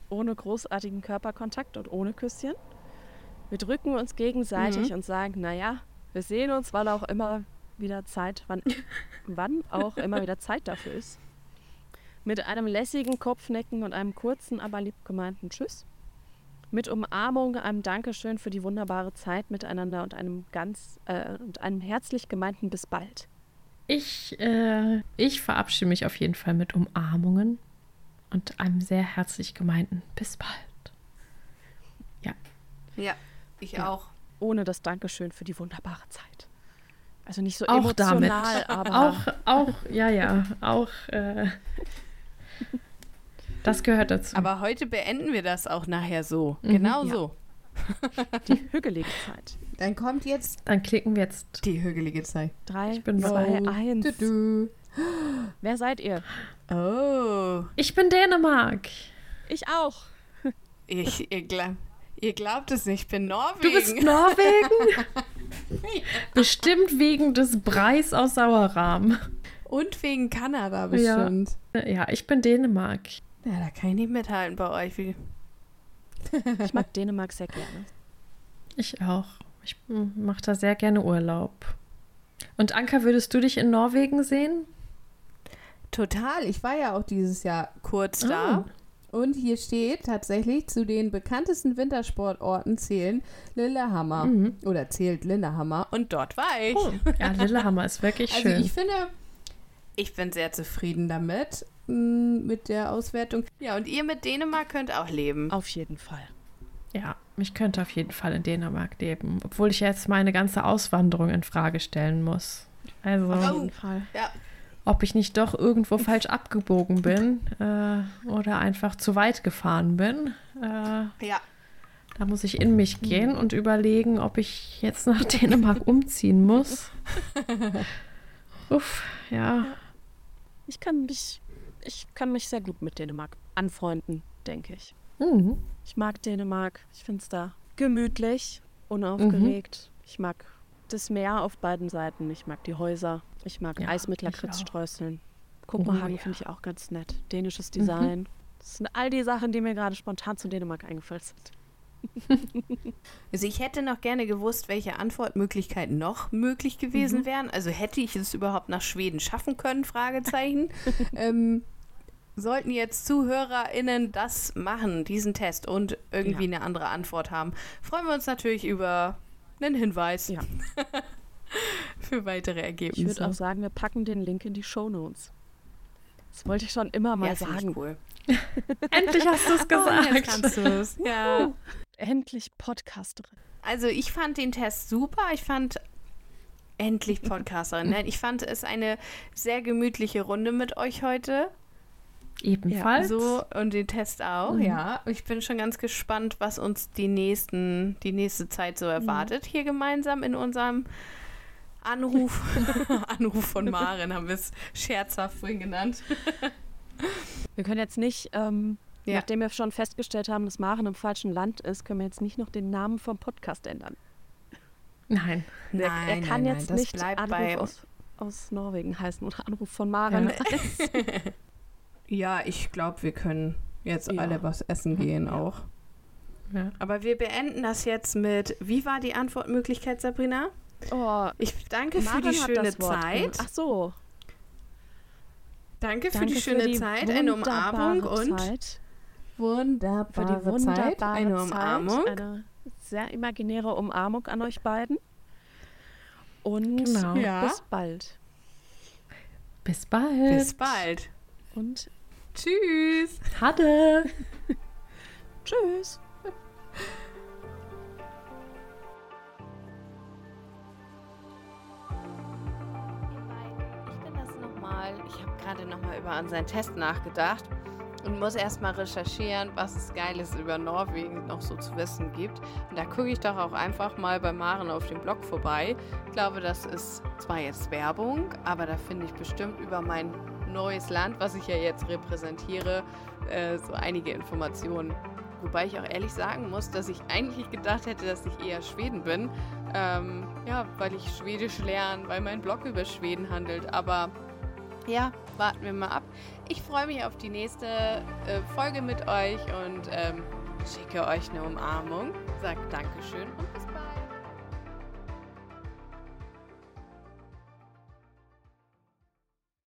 ohne großartigen Körperkontakt und ohne Küsschen. Wir drücken uns gegenseitig mhm. und sagen, naja, wir sehen uns, weil auch immer wieder Zeit, wann, wann auch immer wieder Zeit dafür ist. Mit einem lässigen Kopfnecken und einem kurzen, aber lieb gemeinten Tschüss. Mit Umarmung, einem Dankeschön für die wunderbare Zeit miteinander und einem ganz äh, und einem herzlich gemeinten bis bald. Ich, äh, ich verabschiede mich auf jeden Fall mit Umarmungen und einem sehr herzlich gemeinten bis bald. Ja. Ja, ich ja. auch. Ohne das Dankeschön für die wunderbare Zeit. Also nicht so auch emotional, damit. aber. Auch, auch, ja, ja, auch. Äh, das gehört dazu. Aber heute beenden wir das auch nachher so. Mhm, genau ja. so. [LAUGHS] Die hügelige Zeit. Dann kommt jetzt. Dann klicken wir jetzt. Die hügelige Zeit. Drei, ich bin zwei, no. eins. Du, du. [GASPS] Wer seid ihr? Oh. Ich bin Dänemark. Ich auch. Ich, ihr, glaub, ihr glaubt es nicht, ich bin Norwegen. Du bist Norwegen? [LAUGHS] [LAUGHS] Bestimmt wegen des Breis aus Sauerrahm. Und wegen Kanada bestimmt. Ja, ja ich bin Dänemark. Ja, da kann ich nicht mithalten bei euch. ich mag Dänemark sehr gerne. Ich auch. Ich mache da sehr gerne Urlaub. Und Anka, würdest du dich in Norwegen sehen? Total. Ich war ja auch dieses Jahr kurz oh. da. Und hier steht tatsächlich, zu den bekanntesten Wintersportorten zählen Lillehammer. Mhm. Oder zählt Lillehammer. Und dort war ich. Oh. Ja, Lillehammer ist wirklich also schön. Also ich finde, ich bin sehr zufrieden damit, mm, mit der Auswertung. Ja, und ihr mit Dänemark könnt auch leben. Auf jeden Fall. Ja, ich könnte auf jeden Fall in Dänemark leben, obwohl ich jetzt meine ganze Auswanderung in Frage stellen muss. Also, auf jeden Fall. Ja. ob ich nicht doch irgendwo falsch abgebogen bin äh, oder einfach zu weit gefahren bin. Äh, ja. Da muss ich in mich gehen und überlegen, ob ich jetzt nach [LAUGHS] Dänemark umziehen muss. [LAUGHS] Uff, ja. Ich kann mich, ich kann mich sehr gut mit Dänemark anfreunden, denke ich. Mhm. Ich mag Dänemark. Ich finde es da gemütlich, unaufgeregt. Mhm. Ich mag das Meer auf beiden Seiten. Ich mag die Häuser. Ich mag ja, Eis mit Lakritzstreuseln. Kopenhagen oh, ja. finde ich auch ganz nett. Dänisches mhm. Design. Mhm. Das sind all die Sachen, die mir gerade spontan zu Dänemark eingefallen sind. [LAUGHS] Also ich hätte noch gerne gewusst, welche Antwortmöglichkeiten noch möglich gewesen mhm. wären. Also hätte ich es überhaupt nach Schweden schaffen können? Fragezeichen. [LAUGHS] ähm, sollten jetzt ZuhörerInnen das machen, diesen Test und irgendwie ja. eine andere Antwort haben, freuen wir uns natürlich über einen Hinweis. Ja. [LAUGHS] Für weitere Ergebnisse. Ich würde auch sagen, wir packen den Link in die Show Notes. Das wollte ich schon immer mal ja, sagen. Cool. Endlich hast du es gesagt. Oh, jetzt kannst du es. Ja. Endlich Podcasterin. Also ich fand den Test super. Ich fand endlich Podcasterin. Ne? Ich fand es eine sehr gemütliche Runde mit euch heute. Ebenfalls. So, und den Test auch, mhm. ja. Ich bin schon ganz gespannt, was uns die, nächsten, die nächste Zeit so erwartet, mhm. hier gemeinsam in unserem Anruf. [LAUGHS] Anruf von Maren haben wir es scherzhaft vorhin genannt. wir können jetzt nicht, ähm, ja. nachdem wir schon festgestellt haben, dass Maren im falschen Land ist, können wir jetzt nicht noch den Namen vom Podcast ändern. Nein. Er, nein, er kann nein, jetzt nein, nicht Anruf aus, aus, Norwegen heißen oder Anruf von Maren. Ja, [LAUGHS] [LAUGHS] ja ich glaube, wir können jetzt ja. alle was essen gehen auch. Ja. Aber wir beenden das jetzt mit, wie war die Antwortmöglichkeit, Sabrina? Oh, ich danke Maren für die schöne Zeit. Ach so. Danke für danke die schöne die Zeit, eine Umarmung und Zeit. Wunderbare für die wunderbare Zeit, eine Umarmung. Zeit, eine sehr imaginäre Umarmung an euch beiden. Und genau. ja. bis bald. Bis bald. Bis bald. Und tschüss. Hatte. [LAUGHS] tschüss. Ich habe gerade nochmal über unseren Test nachgedacht und muss erstmal recherchieren, was es Geiles über Norwegen noch so zu wissen gibt. Und da gucke ich doch auch einfach mal bei Maren auf dem Blog vorbei. Ich glaube, das ist zwar jetzt Werbung, aber da finde ich bestimmt über mein neues Land, was ich ja jetzt repräsentiere, äh, so einige Informationen. Wobei ich auch ehrlich sagen muss, dass ich eigentlich gedacht hätte, dass ich eher Schweden bin. Ähm, ja, weil ich Schwedisch lerne, weil mein Blog über Schweden handelt. Aber ja, warten wir mal ab. Ich freue mich auf die nächste äh, Folge mit euch und ähm, schicke euch eine Umarmung. Sagt Dankeschön und bis